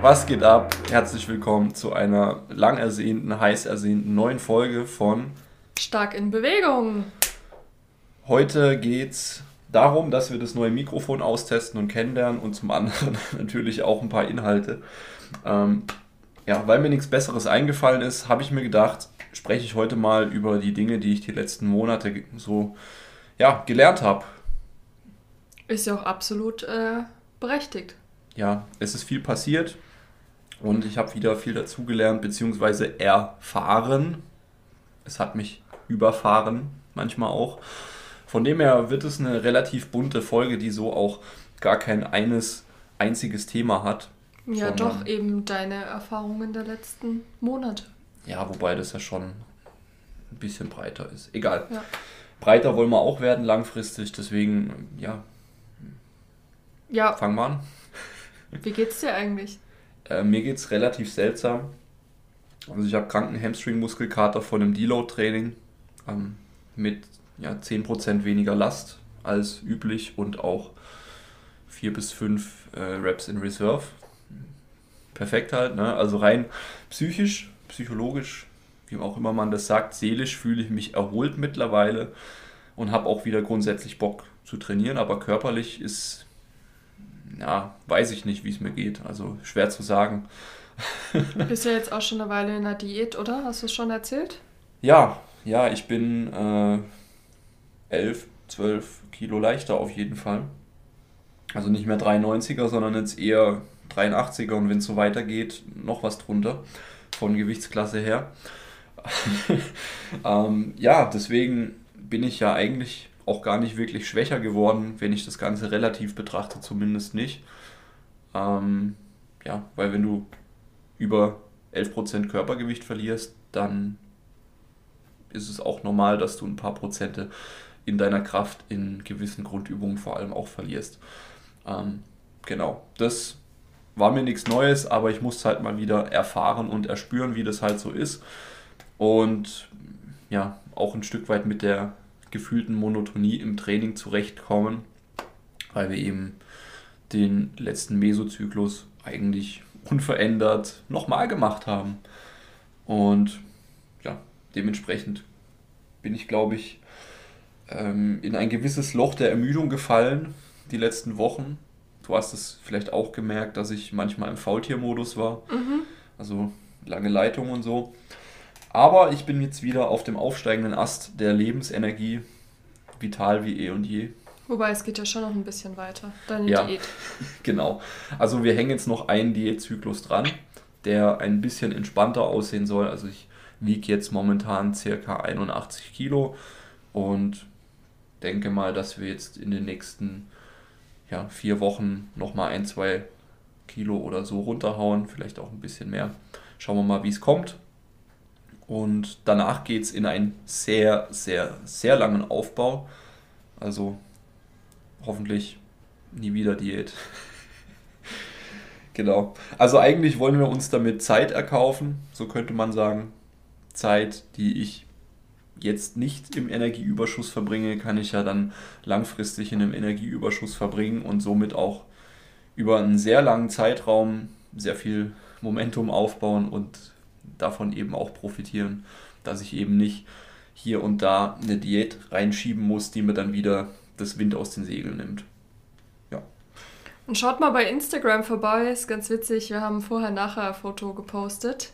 Was geht ab? Herzlich willkommen zu einer lang ersehnten, heiß ersehnten neuen Folge von Stark in Bewegung. Heute geht's darum, dass wir das neue Mikrofon austesten und kennenlernen und zum anderen natürlich auch ein paar Inhalte. Ähm, ja, weil mir nichts Besseres eingefallen ist, habe ich mir gedacht, spreche ich heute mal über die Dinge, die ich die letzten Monate so ja, gelernt habe. Ist ja auch absolut äh, berechtigt. Ja, es ist viel passiert und ich habe wieder viel dazugelernt bzw. erfahren. Es hat mich überfahren, manchmal auch. Von dem her wird es eine relativ bunte Folge, die so auch gar kein eines einziges Thema hat. Ja, doch, eben deine Erfahrungen der letzten Monate. Ja, wobei das ja schon ein bisschen breiter ist. Egal. Ja. Breiter wollen wir auch werden langfristig, deswegen, ja. Ja. Fangen wir an. Wie geht's dir eigentlich? Äh, mir geht's relativ seltsam. Also ich habe kranken Hamstring-Muskelkater von einem Deload-Training ähm, mit ja, 10% weniger Last als üblich und auch 4 bis 5 äh, Reps in Reserve. Perfekt halt, ne? Also rein psychisch, psychologisch, wie auch immer man das sagt, seelisch fühle ich mich erholt mittlerweile und habe auch wieder grundsätzlich Bock zu trainieren, aber körperlich ist, ja, weiß ich nicht, wie es mir geht. Also schwer zu sagen. Du bist ja jetzt auch schon eine Weile in der Diät, oder? Hast du es schon erzählt? Ja, ja, ich bin äh, 11, 12 Kilo leichter auf jeden Fall. Also nicht mehr 93er, sondern jetzt eher 83er und wenn es so weitergeht, noch was drunter von Gewichtsklasse her. ähm, ja, deswegen bin ich ja eigentlich auch gar nicht wirklich schwächer geworden, wenn ich das Ganze relativ betrachte, zumindest nicht. Ähm, ja, weil wenn du über 11% Körpergewicht verlierst, dann ist es auch normal, dass du ein paar Prozente in deiner Kraft in gewissen Grundübungen vor allem auch verlierst. Ähm, genau, das war mir nichts Neues, aber ich musste halt mal wieder erfahren und erspüren, wie das halt so ist. Und ja, auch ein Stück weit mit der gefühlten Monotonie im Training zurechtkommen, weil wir eben den letzten Mesozyklus eigentlich unverändert nochmal gemacht haben. Und ja, dementsprechend bin ich, glaube ich, ähm, in ein gewisses Loch der Ermüdung gefallen die letzten Wochen. Du hast es vielleicht auch gemerkt, dass ich manchmal im Faultiermodus war. Mhm. Also lange Leitung und so. Aber ich bin jetzt wieder auf dem aufsteigenden Ast der Lebensenergie, vital wie eh und je. Wobei es geht ja schon noch ein bisschen weiter, deine ja, Diät. Genau. Also wir hängen jetzt noch einen Diätzyklus dran, der ein bisschen entspannter aussehen soll. Also ich wiege jetzt momentan circa 81 Kilo und denke mal, dass wir jetzt in den nächsten ja, vier Wochen nochmal ein, zwei Kilo oder so runterhauen, vielleicht auch ein bisschen mehr. Schauen wir mal, wie es kommt. Und danach geht es in einen sehr, sehr, sehr langen Aufbau. Also hoffentlich nie wieder Diät. genau. Also eigentlich wollen wir uns damit Zeit erkaufen, so könnte man sagen. Zeit, die ich jetzt nicht im Energieüberschuss verbringe, kann ich ja dann langfristig in einem Energieüberschuss verbringen und somit auch über einen sehr langen Zeitraum sehr viel Momentum aufbauen und davon eben auch profitieren, dass ich eben nicht hier und da eine Diät reinschieben muss, die mir dann wieder das Wind aus den Segeln nimmt. Ja. Und schaut mal bei Instagram vorbei, ist ganz witzig. Wir haben vorher-nachher ein Foto gepostet.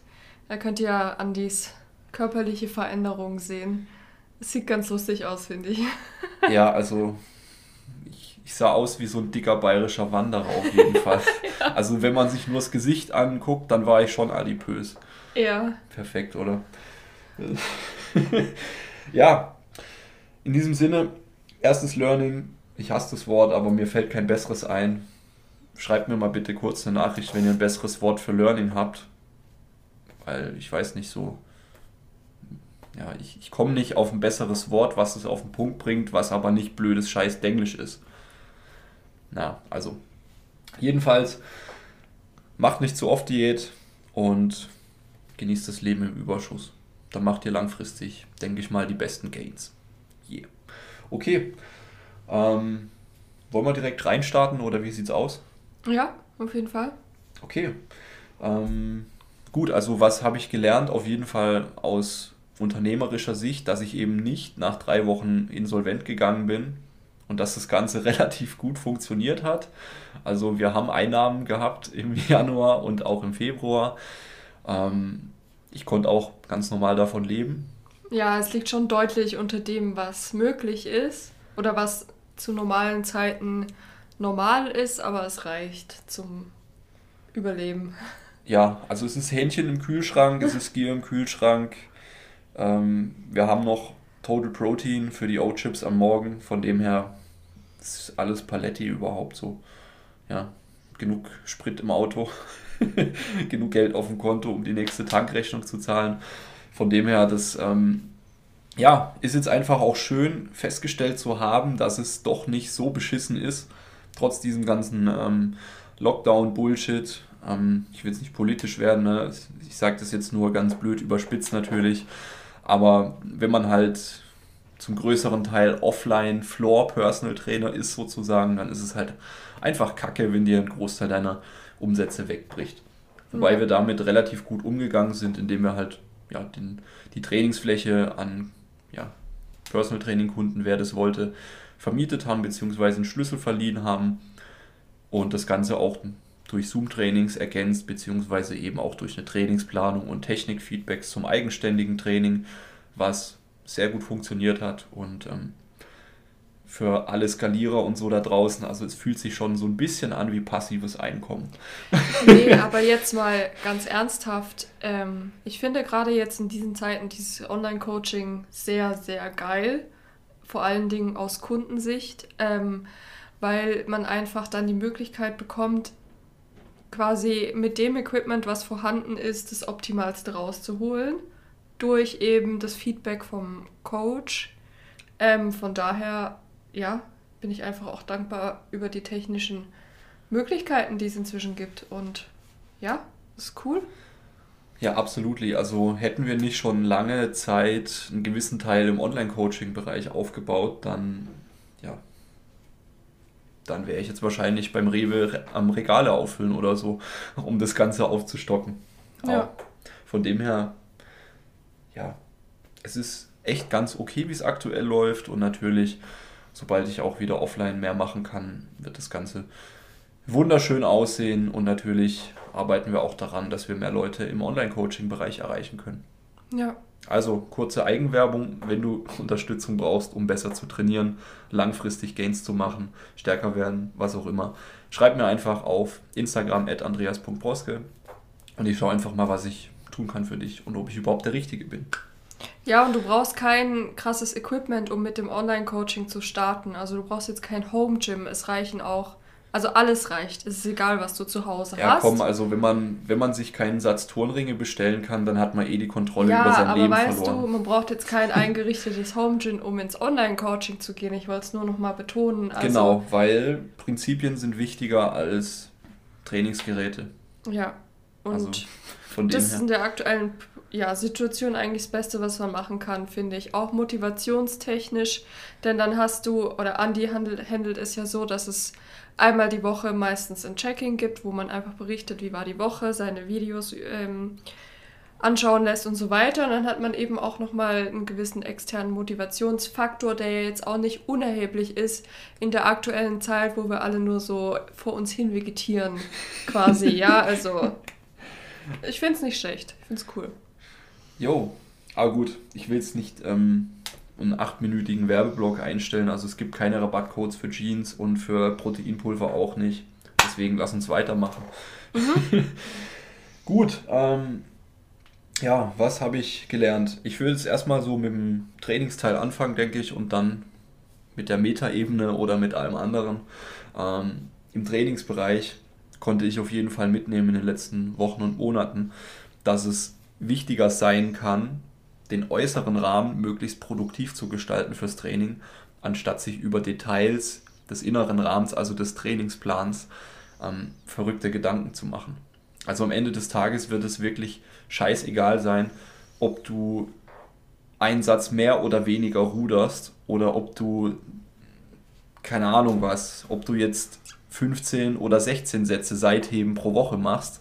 Da könnt ihr Andis körperliche Veränderung sehen. Es sieht ganz lustig aus, finde ich. Ja, also ich, ich, sah aus wie so ein dicker bayerischer Wanderer auf jeden Fall. ja. Also wenn man sich nur das Gesicht anguckt, dann war ich schon adipös. Ja. Perfekt, oder? ja, in diesem Sinne, erstes Learning. Ich hasse das Wort, aber mir fällt kein besseres ein. Schreibt mir mal bitte kurz eine Nachricht, wenn ihr ein besseres Wort für Learning habt. Weil ich weiß nicht so. Ja, ich, ich komme nicht auf ein besseres Wort, was es auf den Punkt bringt, was aber nicht blödes Scheiß Denglisch ist. Na, also. Jedenfalls, macht nicht zu oft Diät und genießt das Leben im Überschuss. Dann macht ihr langfristig, denke ich mal, die besten Gains. Yeah. Okay. Ähm, wollen wir direkt reinstarten oder wie sieht's aus? Ja, auf jeden Fall. Okay. Ähm, gut, also was habe ich gelernt? Auf jeden Fall aus unternehmerischer Sicht, dass ich eben nicht nach drei Wochen insolvent gegangen bin und dass das Ganze relativ gut funktioniert hat. Also wir haben Einnahmen gehabt im Januar und auch im Februar. Ähm, ich konnte auch ganz normal davon leben. Ja, es liegt schon deutlich unter dem, was möglich ist oder was zu normalen Zeiten normal ist, aber es reicht zum Überleben. Ja, also es ist Hähnchen im Kühlschrank, es ist Gier im Kühlschrank. Ähm, wir haben noch Total Protein für die O-Chips am Morgen, von dem her ist alles Paletti überhaupt so. Ja, genug Sprit im Auto, genug Geld auf dem Konto, um die nächste Tankrechnung zu zahlen. Von dem her, das ähm, ja, ist jetzt einfach auch schön festgestellt zu haben, dass es doch nicht so beschissen ist, trotz diesem ganzen ähm, Lockdown-Bullshit. Ähm, ich will jetzt nicht politisch werden, ne? ich sage das jetzt nur ganz blöd überspitzt natürlich, aber wenn man halt zum größeren Teil offline Floor Personal Trainer ist sozusagen, dann ist es halt einfach kacke, wenn dir ein Großteil deiner Umsätze wegbricht. Wobei ja. wir damit relativ gut umgegangen sind, indem wir halt ja, den, die Trainingsfläche an ja, Personal Training Kunden, wer das wollte, vermietet haben, beziehungsweise einen Schlüssel verliehen haben und das Ganze auch durch Zoom-Trainings ergänzt, beziehungsweise eben auch durch eine Trainingsplanung und Technikfeedbacks zum eigenständigen Training, was sehr gut funktioniert hat und ähm, für alle Skalierer und so da draußen, also es fühlt sich schon so ein bisschen an wie passives Einkommen. Nee, aber jetzt mal ganz ernsthaft, ähm, ich finde gerade jetzt in diesen Zeiten dieses Online-Coaching sehr, sehr geil, vor allen Dingen aus Kundensicht, ähm, weil man einfach dann die Möglichkeit bekommt, quasi mit dem Equipment, was vorhanden ist, das Optimalste rauszuholen durch eben das Feedback vom Coach. Ähm, von daher, ja, bin ich einfach auch dankbar über die technischen Möglichkeiten, die es inzwischen gibt. Und ja, ist cool. Ja, absolut. Also hätten wir nicht schon lange Zeit einen gewissen Teil im Online-Coaching-Bereich aufgebaut, dann ja, dann wäre ich jetzt wahrscheinlich beim Rewe am Regale auffüllen oder so, um das Ganze aufzustocken. Ja. von dem her ja, es ist echt ganz okay, wie es aktuell läuft. Und natürlich, sobald ich auch wieder offline mehr machen kann, wird das Ganze wunderschön aussehen. Und natürlich arbeiten wir auch daran, dass wir mehr Leute im Online-Coaching-Bereich erreichen können. Ja. Also kurze Eigenwerbung, wenn du Unterstützung brauchst, um besser zu trainieren, langfristig Gains zu machen, stärker werden, was auch immer. Schreib mir einfach auf Instagram at andreas.broske und ich schaue einfach mal, was ich tun kann für dich und ob ich überhaupt der Richtige bin. Ja, und du brauchst kein krasses Equipment, um mit dem Online-Coaching zu starten. Also du brauchst jetzt kein Home-Gym. Es reichen auch, also alles reicht. Es ist egal, was du zu Hause ja, hast. Ja, komm, also wenn man, wenn man sich keinen Satz Turnringe bestellen kann, dann hat man eh die Kontrolle ja, über sein Leben verloren. Ja, aber weißt du, man braucht jetzt kein eingerichtetes Home-Gym, um ins Online-Coaching zu gehen. Ich wollte es nur noch mal betonen. Also, genau, weil Prinzipien sind wichtiger als Trainingsgeräte. Ja, und... Also von dem das ist in der aktuellen ja, Situation eigentlich das Beste, was man machen kann, finde ich. Auch motivationstechnisch, denn dann hast du, oder Andy handelt, handelt es ja so, dass es einmal die Woche meistens ein Checking gibt, wo man einfach berichtet, wie war die Woche, seine Videos ähm, anschauen lässt und so weiter. Und dann hat man eben auch nochmal einen gewissen externen Motivationsfaktor, der ja jetzt auch nicht unerheblich ist in der aktuellen Zeit, wo wir alle nur so vor uns hin vegetieren, quasi. ja, also ich finde es nicht schlecht. Ich finde es cool. Jo, aber gut, ich will jetzt nicht ähm, einen achtminütigen Werbeblock einstellen. Also es gibt keine Rabattcodes für Jeans und für Proteinpulver auch nicht. Deswegen lass uns weitermachen. Mhm. gut, ähm, ja, was habe ich gelernt? Ich will jetzt erstmal so mit dem Trainingsteil anfangen, denke ich, und dann mit der Metaebene oder mit allem anderen. Ähm, Im Trainingsbereich konnte ich auf jeden Fall mitnehmen in den letzten Wochen und Monaten, dass es wichtiger sein kann, den äußeren Rahmen möglichst produktiv zu gestalten fürs Training, anstatt sich über Details des inneren Rahmens, also des Trainingsplans, ähm, verrückte Gedanken zu machen. Also am Ende des Tages wird es wirklich scheißegal sein, ob du einen Satz mehr oder weniger ruderst oder ob du keine Ahnung was, ob du jetzt 15 oder 16 Sätze Seitheben pro Woche machst,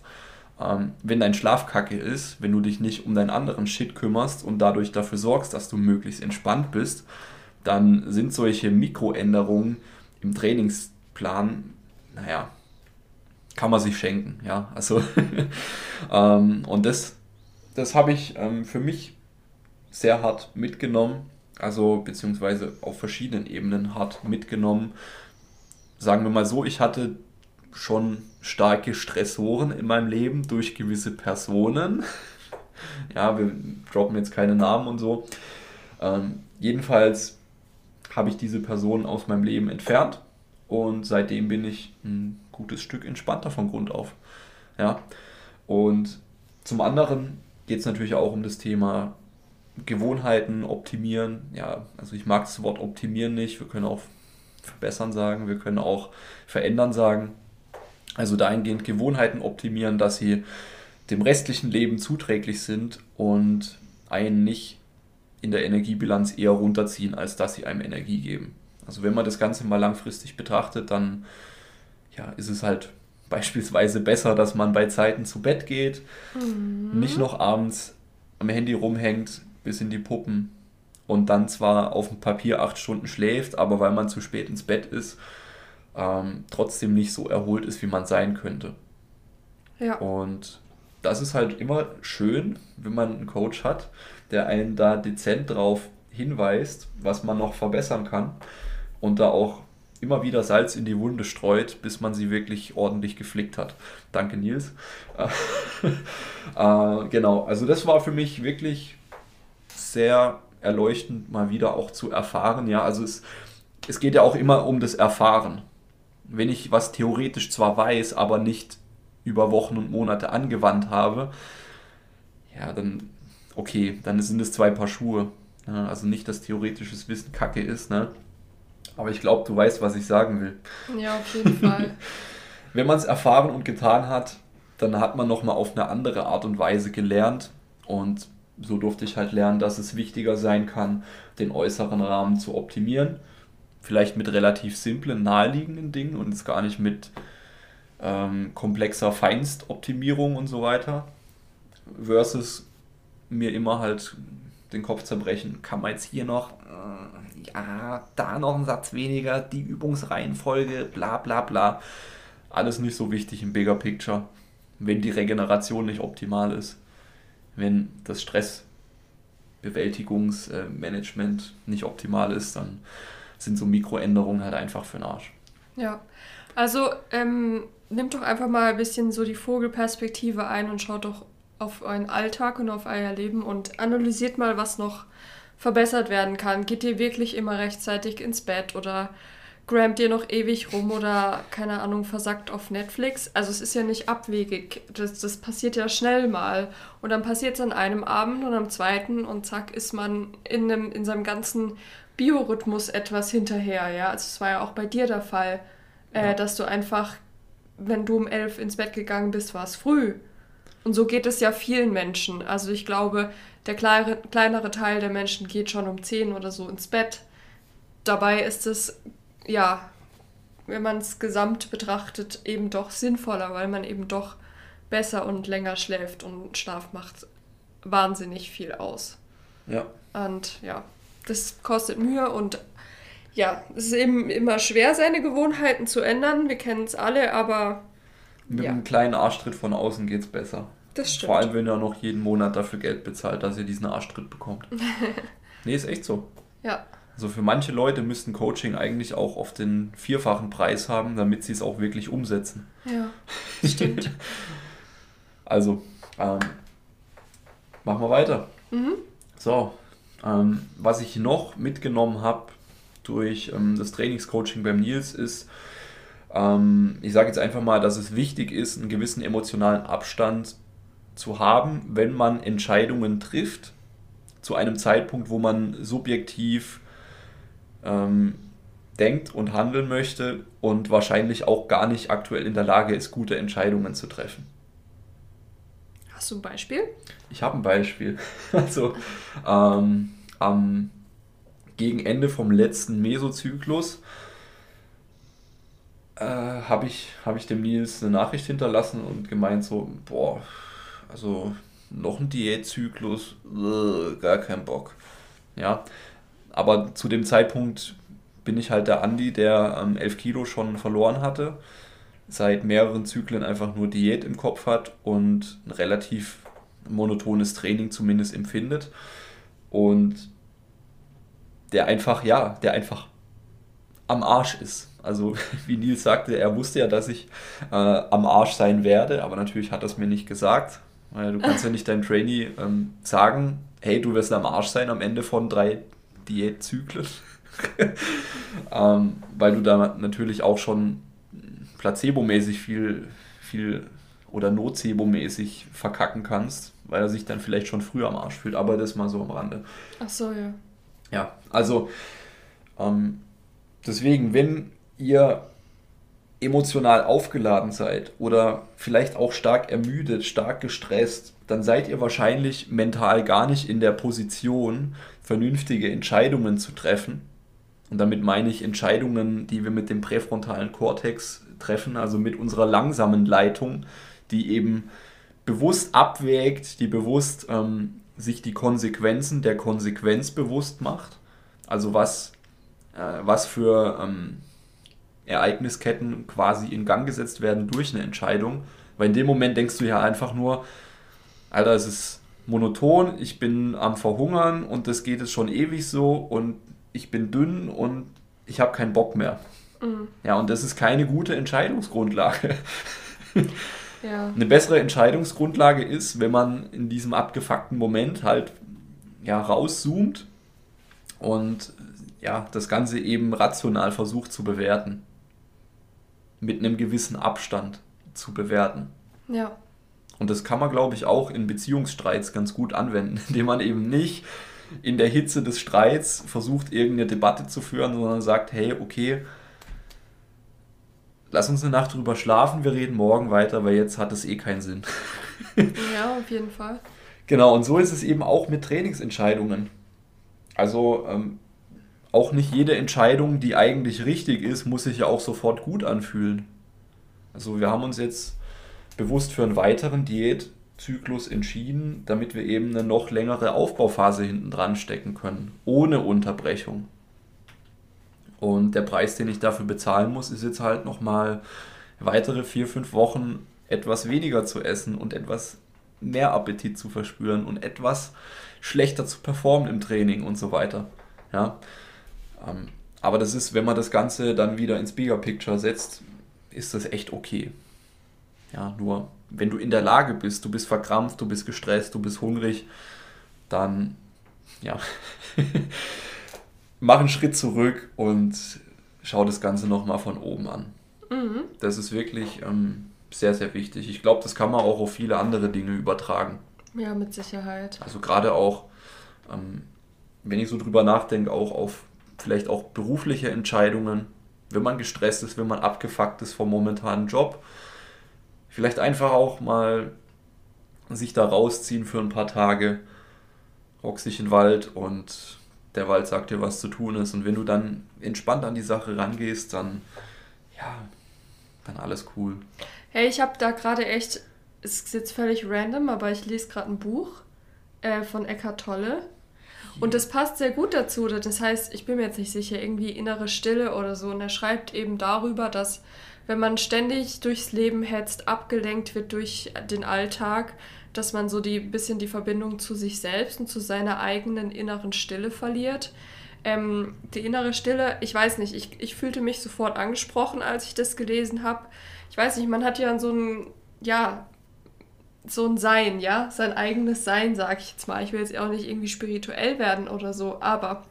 ähm, wenn dein Schlaf kacke ist, wenn du dich nicht um deinen anderen Shit kümmerst und dadurch dafür sorgst, dass du möglichst entspannt bist, dann sind solche Mikroänderungen im Trainingsplan, naja, kann man sich schenken, ja. Also, ähm, und das, das habe ich ähm, für mich sehr hart mitgenommen, also beziehungsweise auf verschiedenen Ebenen hart mitgenommen. Sagen wir mal so, ich hatte schon starke Stressoren in meinem Leben durch gewisse Personen. ja, wir droppen jetzt keine Namen und so. Ähm, jedenfalls habe ich diese Person aus meinem Leben entfernt und seitdem bin ich ein gutes Stück entspannter von Grund auf. Ja, und zum anderen geht es natürlich auch um das Thema Gewohnheiten optimieren. Ja, also ich mag das Wort optimieren nicht. Wir können auch verbessern sagen, wir können auch verändern sagen. Also dahingehend Gewohnheiten optimieren, dass sie dem restlichen Leben zuträglich sind und einen nicht in der Energiebilanz eher runterziehen, als dass sie einem Energie geben. Also wenn man das Ganze mal langfristig betrachtet, dann ja, ist es halt beispielsweise besser, dass man bei Zeiten zu Bett geht, mhm. nicht noch abends am Handy rumhängt bis in die Puppen und dann zwar auf dem Papier acht Stunden schläft, aber weil man zu spät ins Bett ist, ähm, trotzdem nicht so erholt ist, wie man sein könnte. Ja. Und das ist halt immer schön, wenn man einen Coach hat, der einen da dezent drauf hinweist, was man noch verbessern kann und da auch immer wieder Salz in die Wunde streut, bis man sie wirklich ordentlich geflickt hat. Danke, Nils. äh, genau, also das war für mich wirklich sehr erleuchtend, mal wieder auch zu erfahren. Ja, also es, es geht ja auch immer um das Erfahren. Wenn ich was theoretisch zwar weiß, aber nicht über Wochen und Monate angewandt habe, ja, dann okay, dann sind es zwei Paar Schuhe. Ja, also nicht, dass theoretisches Wissen Kacke ist, ne? Aber ich glaube, du weißt, was ich sagen will. Ja, auf jeden Fall. Wenn man es erfahren und getan hat, dann hat man nochmal auf eine andere Art und Weise gelernt. Und so durfte ich halt lernen, dass es wichtiger sein kann, den äußeren Rahmen zu optimieren. Vielleicht mit relativ simplen, naheliegenden Dingen und es gar nicht mit ähm, komplexer Feinstoptimierung und so weiter. Versus mir immer halt den Kopf zerbrechen. Kann man jetzt hier noch, äh, ja, da noch einen Satz weniger, die Übungsreihenfolge, bla bla bla. Alles nicht so wichtig im Bigger Picture, wenn die Regeneration nicht optimal ist, wenn das Stressbewältigungsmanagement nicht optimal ist, dann sind so Mikroänderungen halt einfach für den Arsch. Ja, also ähm, nimmt doch einfach mal ein bisschen so die Vogelperspektive ein und schaut doch auf euren Alltag und auf euer Leben und analysiert mal, was noch verbessert werden kann. Geht ihr wirklich immer rechtzeitig ins Bett oder grammt ihr noch ewig rum oder keine Ahnung, versackt auf Netflix? Also es ist ja nicht abwegig. Das, das passiert ja schnell mal. Und dann passiert es an einem Abend und am zweiten und zack ist man in, einem, in seinem ganzen Biorhythmus etwas hinterher. Ja, also es war ja auch bei dir der Fall, äh, ja. dass du einfach, wenn du um elf ins Bett gegangen bist, war es früh. Und so geht es ja vielen Menschen. Also ich glaube, der kleinere, kleinere Teil der Menschen geht schon um 10 oder so ins Bett. Dabei ist es, ja, wenn man es gesamt betrachtet, eben doch sinnvoller, weil man eben doch besser und länger schläft und Schlaf macht wahnsinnig viel aus. Ja. Und ja, das kostet Mühe und ja, es ist eben immer schwer, seine Gewohnheiten zu ändern. Wir kennen es alle, aber mit ja. einem kleinen Arschtritt von außen geht es besser. Das stimmt. Vor allem, wenn ihr noch jeden Monat dafür Geld bezahlt, dass ihr diesen Arschtritt bekommt. nee, ist echt so. Ja. Also für manche Leute müssten Coaching eigentlich auch auf den vierfachen Preis haben, damit sie es auch wirklich umsetzen. Ja, stimmt. also, ähm, machen wir weiter. Mhm. So, ähm, was ich noch mitgenommen habe durch ähm, das Trainingscoaching beim Nils ist, ähm, ich sage jetzt einfach mal, dass es wichtig ist, einen gewissen emotionalen Abstand zu haben, wenn man Entscheidungen trifft, zu einem Zeitpunkt, wo man subjektiv ähm, denkt und handeln möchte und wahrscheinlich auch gar nicht aktuell in der Lage ist, gute Entscheidungen zu treffen. Hast du ein Beispiel? Ich habe ein Beispiel. Also ähm, am gegen Ende vom letzten Mesozyklus äh, habe ich, hab ich dem Nils eine Nachricht hinterlassen und gemeint so, boah, also noch ein Diätzyklus, äh, gar kein Bock. Ja, aber zu dem Zeitpunkt bin ich halt der Andi, der ähm, 11 Kilo schon verloren hatte, seit mehreren Zyklen einfach nur Diät im Kopf hat und ein relativ monotones Training zumindest empfindet. Und der einfach, ja, der einfach am Arsch ist. Also wie Nils sagte, er wusste ja, dass ich äh, am Arsch sein werde, aber natürlich hat er es mir nicht gesagt. Weil du kannst ja nicht deinem Trainee ähm, sagen, hey, du wirst am Arsch sein am Ende von drei Diätzyklen. ähm, weil du da natürlich auch schon placebomäßig viel, viel oder nocebo-mäßig verkacken kannst, weil er sich dann vielleicht schon früher am Arsch fühlt. Aber das mal so am Rande. Ach so, ja. Ja, also ähm, deswegen, wenn ihr emotional aufgeladen seid oder vielleicht auch stark ermüdet, stark gestresst, dann seid ihr wahrscheinlich mental gar nicht in der Position, vernünftige Entscheidungen zu treffen. Und damit meine ich Entscheidungen, die wir mit dem präfrontalen Kortex treffen, also mit unserer langsamen Leitung, die eben bewusst abwägt, die bewusst ähm, sich die Konsequenzen der Konsequenz bewusst macht. Also was, äh, was für ähm, Ereignisketten quasi in Gang gesetzt werden durch eine Entscheidung. Weil in dem Moment denkst du ja einfach nur, Alter, es ist monoton, ich bin am Verhungern und das geht es schon ewig so und ich bin dünn und ich habe keinen Bock mehr. Mhm. Ja, und das ist keine gute Entscheidungsgrundlage. Ja. Eine bessere Entscheidungsgrundlage ist, wenn man in diesem abgefuckten Moment halt ja, rauszoomt und ja, das Ganze eben rational versucht zu bewerten. Mit einem gewissen Abstand zu bewerten. Ja. Und das kann man, glaube ich, auch in Beziehungsstreits ganz gut anwenden, indem man eben nicht in der Hitze des Streits versucht, irgendeine Debatte zu führen, sondern sagt, hey, okay, lass uns eine Nacht drüber schlafen, wir reden morgen weiter, weil jetzt hat es eh keinen Sinn. ja, auf jeden Fall. Genau, und so ist es eben auch mit Trainingsentscheidungen. Also ähm, auch nicht jede Entscheidung, die eigentlich richtig ist, muss sich ja auch sofort gut anfühlen. Also wir haben uns jetzt bewusst für einen weiteren Diätzyklus entschieden, damit wir eben eine noch längere Aufbauphase hinten dran stecken können, ohne Unterbrechung. Und der Preis, den ich dafür bezahlen muss, ist jetzt halt nochmal weitere vier, fünf Wochen etwas weniger zu essen und etwas mehr Appetit zu verspüren und etwas schlechter zu performen im Training und so weiter. Ja. Ähm, aber das ist, wenn man das Ganze dann wieder ins Bigger Picture setzt, ist das echt okay. Ja, nur wenn du in der Lage bist, du bist verkrampft, du bist gestresst, du bist hungrig, dann ja, mach einen Schritt zurück und schau das Ganze nochmal von oben an. Mhm. Das ist wirklich ähm, sehr, sehr wichtig. Ich glaube, das kann man auch auf viele andere Dinge übertragen. Ja, mit Sicherheit. Also gerade auch, ähm, wenn ich so drüber nachdenke, auch auf vielleicht auch berufliche Entscheidungen, wenn man gestresst ist, wenn man abgefuckt ist vom momentanen Job. Vielleicht einfach auch mal sich da rausziehen für ein paar Tage, rock sich in den Wald und der Wald sagt dir, was zu tun ist. Und wenn du dann entspannt an die Sache rangehst, dann, ja, dann alles cool. Hey, ich habe da gerade echt, es ist jetzt völlig random, aber ich lese gerade ein Buch äh, von Eckhart Tolle. Und das passt sehr gut dazu. Das heißt, ich bin mir jetzt nicht sicher, irgendwie innere Stille oder so. Und er schreibt eben darüber, dass wenn man ständig durchs Leben hetzt, abgelenkt wird durch den Alltag, dass man so die bisschen die Verbindung zu sich selbst und zu seiner eigenen inneren Stille verliert. Ähm, die innere Stille, ich weiß nicht, ich, ich fühlte mich sofort angesprochen, als ich das gelesen habe. Ich weiß nicht, man hat ja so ein, ja, so ein Sein, ja, sein eigenes Sein, sag ich jetzt mal. Ich will jetzt auch nicht irgendwie spirituell werden oder so, aber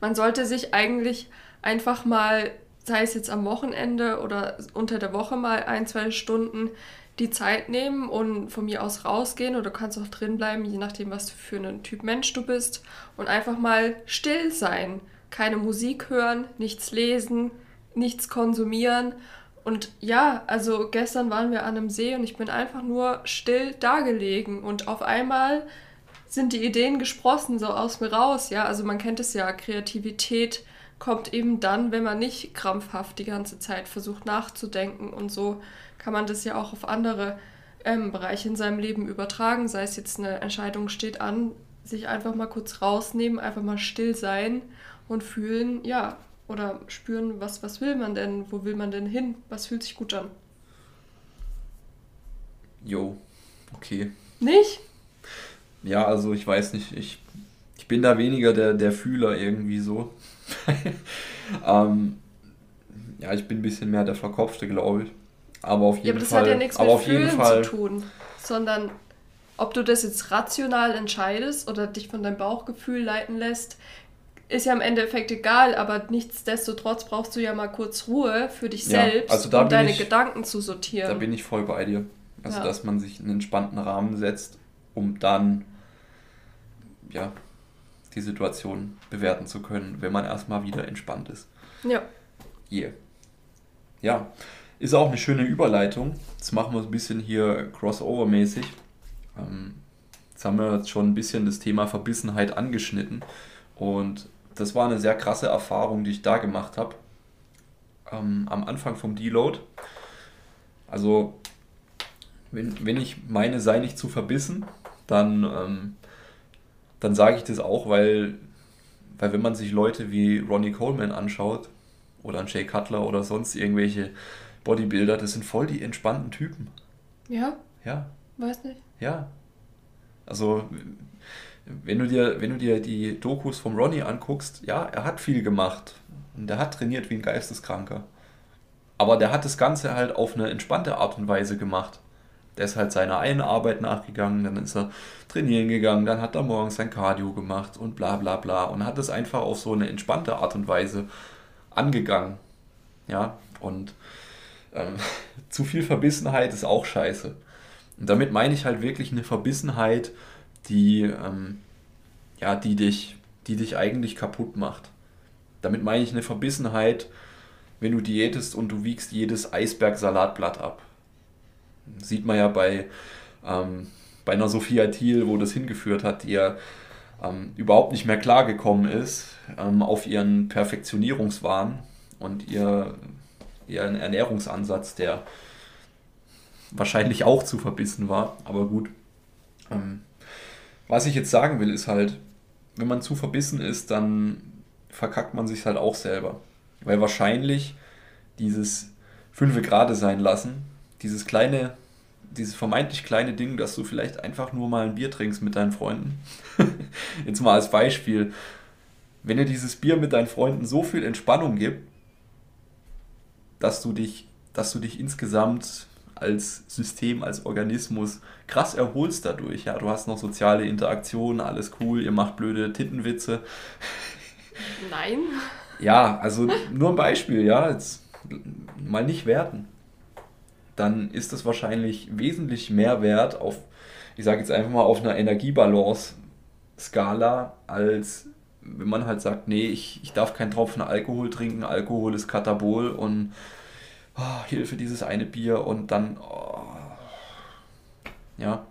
man sollte sich eigentlich einfach mal, sei es jetzt am Wochenende oder unter der Woche mal ein, zwei Stunden die Zeit nehmen und von mir aus rausgehen oder du kannst auch drin bleiben, je nachdem, was für ein Typ Mensch du bist und einfach mal still sein. Keine Musik hören, nichts lesen, nichts konsumieren. Und ja, also gestern waren wir an einem See und ich bin einfach nur still dagelegen und auf einmal sind die Ideen gesprossen so aus mir raus, ja. Also man kennt es ja, Kreativität kommt eben dann, wenn man nicht krampfhaft die ganze Zeit versucht nachzudenken und so kann man das ja auch auf andere ähm, Bereiche in seinem Leben übertragen, sei es jetzt eine Entscheidung steht an, sich einfach mal kurz rausnehmen, einfach mal still sein und fühlen, ja, oder spüren, was, was will man denn, wo will man denn hin, was fühlt sich gut an. Jo, okay. Nicht? Ja, also ich weiß nicht, ich, ich bin da weniger der, der Fühler irgendwie so. ähm, ja, ich bin ein bisschen mehr der Verkopfte, glaube ich. Aber auf jeden ja, aber das Fall, hat ja nichts mit Fühlen zu tun, sondern ob du das jetzt rational entscheidest oder dich von deinem Bauchgefühl leiten lässt, ist ja im Endeffekt egal, aber nichtsdestotrotz brauchst du ja mal kurz Ruhe für dich ja, selbst, also um deine ich, Gedanken zu sortieren. Da bin ich voll bei dir. Also, ja. dass man sich einen entspannten Rahmen setzt, um dann ja, die Situation bewerten zu können, wenn man erstmal wieder entspannt ist. Ja. Yeah. Ja, ist auch eine schöne Überleitung. Jetzt machen wir es ein bisschen hier crossover-mäßig. Ähm, jetzt haben wir jetzt schon ein bisschen das Thema Verbissenheit angeschnitten. Und das war eine sehr krasse Erfahrung, die ich da gemacht habe. Ähm, am Anfang vom Deload. Also, wenn, wenn ich meine, sei nicht zu verbissen, dann, ähm, dann sage ich das auch, weil, weil wenn man sich Leute wie Ronnie Coleman anschaut oder ein Jay Cutler oder sonst irgendwelche Bodybuilder, das sind voll die entspannten Typen. Ja? Ja. Weiß nicht. Ja. Also, wenn du dir, wenn du dir die Dokus vom Ronnie anguckst, ja, er hat viel gemacht. Und er hat trainiert wie ein Geisteskranker. Aber der hat das Ganze halt auf eine entspannte Art und Weise gemacht. Der ist halt seiner einen Arbeit nachgegangen, dann ist er trainieren gegangen, dann hat er morgens sein Cardio gemacht und bla bla bla und hat das einfach auf so eine entspannte Art und Weise angegangen. Ja, und ähm, zu viel Verbissenheit ist auch scheiße. Und damit meine ich halt wirklich eine Verbissenheit, die, ähm, ja, die, dich, die dich eigentlich kaputt macht. Damit meine ich eine Verbissenheit, wenn du diätest und du wiegst jedes Eisbergsalatblatt ab. Sieht man ja bei, ähm, bei einer Sophia Thiel, wo das hingeführt hat, die ja ähm, überhaupt nicht mehr klargekommen ist ähm, auf ihren Perfektionierungswahn und ihr, ihren Ernährungsansatz, der wahrscheinlich auch zu verbissen war, aber gut. Ähm, was ich jetzt sagen will, ist halt, wenn man zu verbissen ist, dann verkackt man sich halt auch selber. Weil wahrscheinlich dieses fünfe Grade sein lassen, dieses kleine, dieses vermeintlich kleine Ding, dass du vielleicht einfach nur mal ein Bier trinkst mit deinen Freunden. jetzt mal als Beispiel. Wenn dir dieses Bier mit deinen Freunden so viel Entspannung gibt, dass du dich, dass du dich insgesamt als System, als Organismus krass erholst dadurch. Ja, du hast noch soziale Interaktionen, alles cool, ihr macht blöde Tittenwitze. Nein. Ja, also nur ein Beispiel, ja, jetzt mal nicht werten. Dann ist das wahrscheinlich wesentlich mehr wert auf, ich sage jetzt einfach mal, auf einer Energiebalance-Skala, als wenn man halt sagt, nee, ich, ich darf keinen Tropfen Alkohol trinken, Alkohol ist Katabol und oh, Hilfe, dieses eine Bier und dann, oh, ja.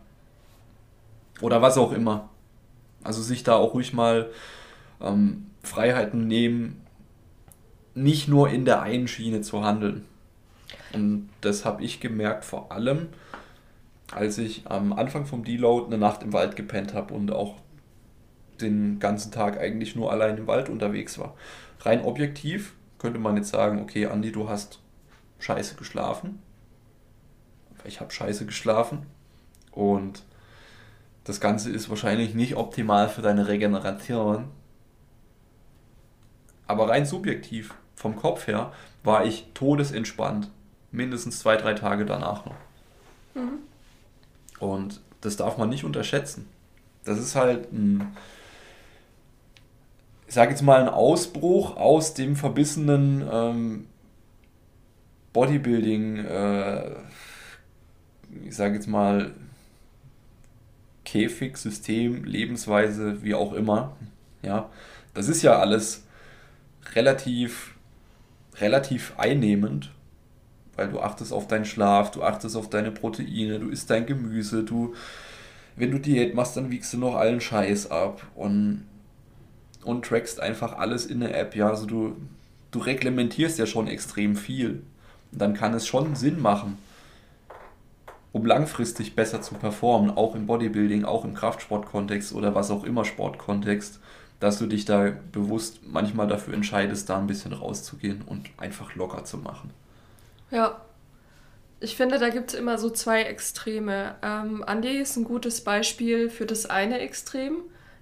Oder was auch immer. Also sich da auch ruhig mal ähm, Freiheiten nehmen, nicht nur in der einen Schiene zu handeln. Und das habe ich gemerkt, vor allem, als ich am Anfang vom Deload eine Nacht im Wald gepennt habe und auch den ganzen Tag eigentlich nur allein im Wald unterwegs war. Rein objektiv könnte man jetzt sagen, okay, Andi, du hast scheiße geschlafen. Ich habe scheiße geschlafen. Und das Ganze ist wahrscheinlich nicht optimal für deine Regeneration. Aber rein subjektiv, vom Kopf her, war ich todesentspannt. Mindestens zwei, drei Tage danach noch. Mhm. Und das darf man nicht unterschätzen. Das ist halt ein, ich sage jetzt mal, ein Ausbruch aus dem verbissenen ähm, Bodybuilding, äh, ich sage jetzt mal, Käfig, System, Lebensweise, wie auch immer. Ja, das ist ja alles relativ, relativ einnehmend, weil du achtest auf deinen Schlaf, du achtest auf deine Proteine, du isst dein Gemüse, du, wenn du Diät machst, dann wiegst du noch allen Scheiß ab und und trackst einfach alles in der App. Ja, also du, du reglementierst ja schon extrem viel. Und dann kann es schon Sinn machen, um langfristig besser zu performen, auch im Bodybuilding, auch im Kraftsportkontext oder was auch immer Sportkontext, dass du dich da bewusst manchmal dafür entscheidest, da ein bisschen rauszugehen und einfach locker zu machen. Ja, ich finde, da gibt es immer so zwei Extreme. Ähm, Andi ist ein gutes Beispiel für das eine Extrem,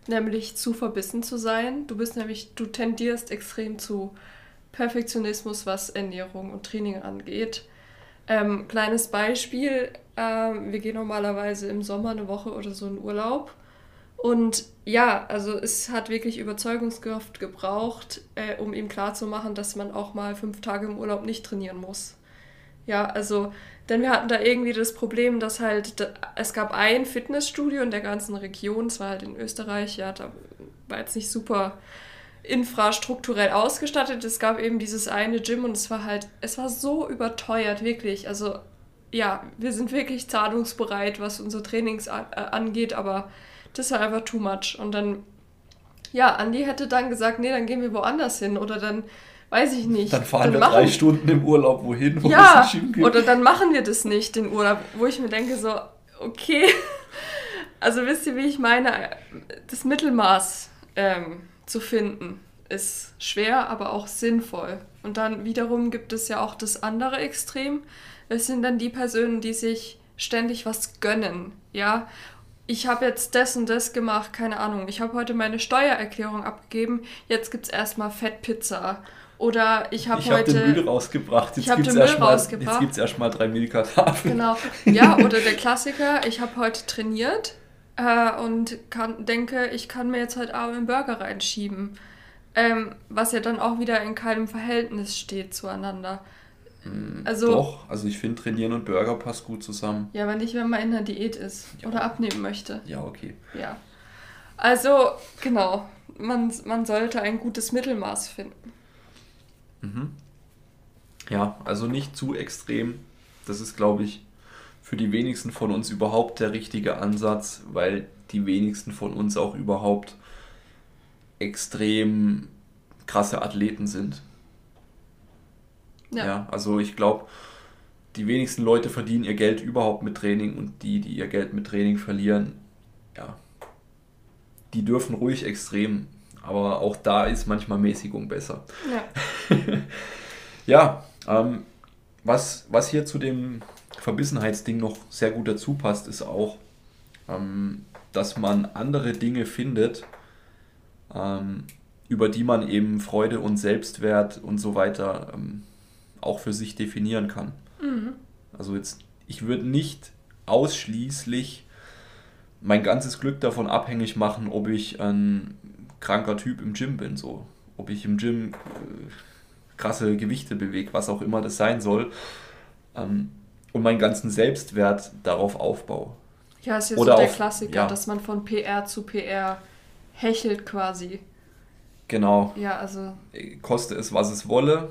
nämlich zu verbissen zu sein. Du bist nämlich, du tendierst extrem zu Perfektionismus, was Ernährung und Training angeht. Ähm, kleines Beispiel, ähm, wir gehen normalerweise im Sommer eine Woche oder so in Urlaub. Und ja, also es hat wirklich Überzeugungskraft gebraucht, äh, um ihm klarzumachen, dass man auch mal fünf Tage im Urlaub nicht trainieren muss. Ja, also, denn wir hatten da irgendwie das Problem, dass halt, es gab ein Fitnessstudio in der ganzen Region, es war halt in Österreich, ja, da war jetzt nicht super infrastrukturell ausgestattet. Es gab eben dieses eine Gym und es war halt, es war so überteuert, wirklich. Also ja, wir sind wirklich zahlungsbereit, was unser Trainings äh, angeht, aber das war einfach too much. Und dann, ja, Andi hätte dann gesagt, nee, dann gehen wir woanders hin oder dann, weiß ich nicht. Dann fahren dann wir drei Stunden im Urlaub wohin, wo ja, es Gym gibt. Oder dann machen wir das nicht, den Urlaub, wo ich mir denke so, okay, also wisst ihr, wie ich meine, das Mittelmaß ähm, zu finden ist schwer, aber auch sinnvoll. Und dann wiederum gibt es ja auch das andere Extrem. Es sind dann die Personen, die sich ständig was gönnen, ja. Ich habe jetzt das und das gemacht, keine Ahnung. Ich habe heute meine Steuererklärung abgegeben, jetzt gibt es erstmal Fettpizza. Oder ich habe hab heute. den Müll rausgebracht. Jetzt gibt es erstmal erst drei Milka-Tafeln. Genau. Ja, oder der Klassiker, ich habe heute trainiert äh, und kann, denke, ich kann mir jetzt heute Abend einen Burger reinschieben. Ähm, was ja dann auch wieder in keinem Verhältnis steht zueinander. Hm, also, Doch, also ich finde Trainieren und Burger passt gut zusammen. Ja, aber nicht, wenn man in der Diät ist ja. oder abnehmen möchte. Ja, okay. Ja. Also, genau. Man, man sollte ein gutes Mittelmaß finden. Mhm. Ja, also nicht zu extrem. Das ist, glaube ich, für die wenigsten von uns überhaupt der richtige Ansatz, weil die wenigsten von uns auch überhaupt extrem krasse Athleten sind. Ja, ja also ich glaube, die wenigsten Leute verdienen ihr Geld überhaupt mit Training und die, die ihr Geld mit Training verlieren, ja, die dürfen ruhig extrem, aber auch da ist manchmal Mäßigung besser. Ja, ja ähm, was, was hier zu dem Verbissenheitsding noch sehr gut dazu passt, ist auch, ähm, dass man andere Dinge findet, ähm, über die man eben Freude und Selbstwert und so weiter ähm, auch für sich definieren kann. Mhm. Also jetzt, ich würde nicht ausschließlich mein ganzes Glück davon abhängig machen, ob ich ein kranker Typ im Gym bin, so. Ob ich im Gym äh, krasse Gewichte bewege, was auch immer das sein soll. Ähm, und meinen ganzen Selbstwert darauf aufbaue. Ja, ist ja Oder so der auf, Klassiker, ja. dass man von PR zu PR hechelt quasi. Genau. Ja, also. Koste es, was es wolle.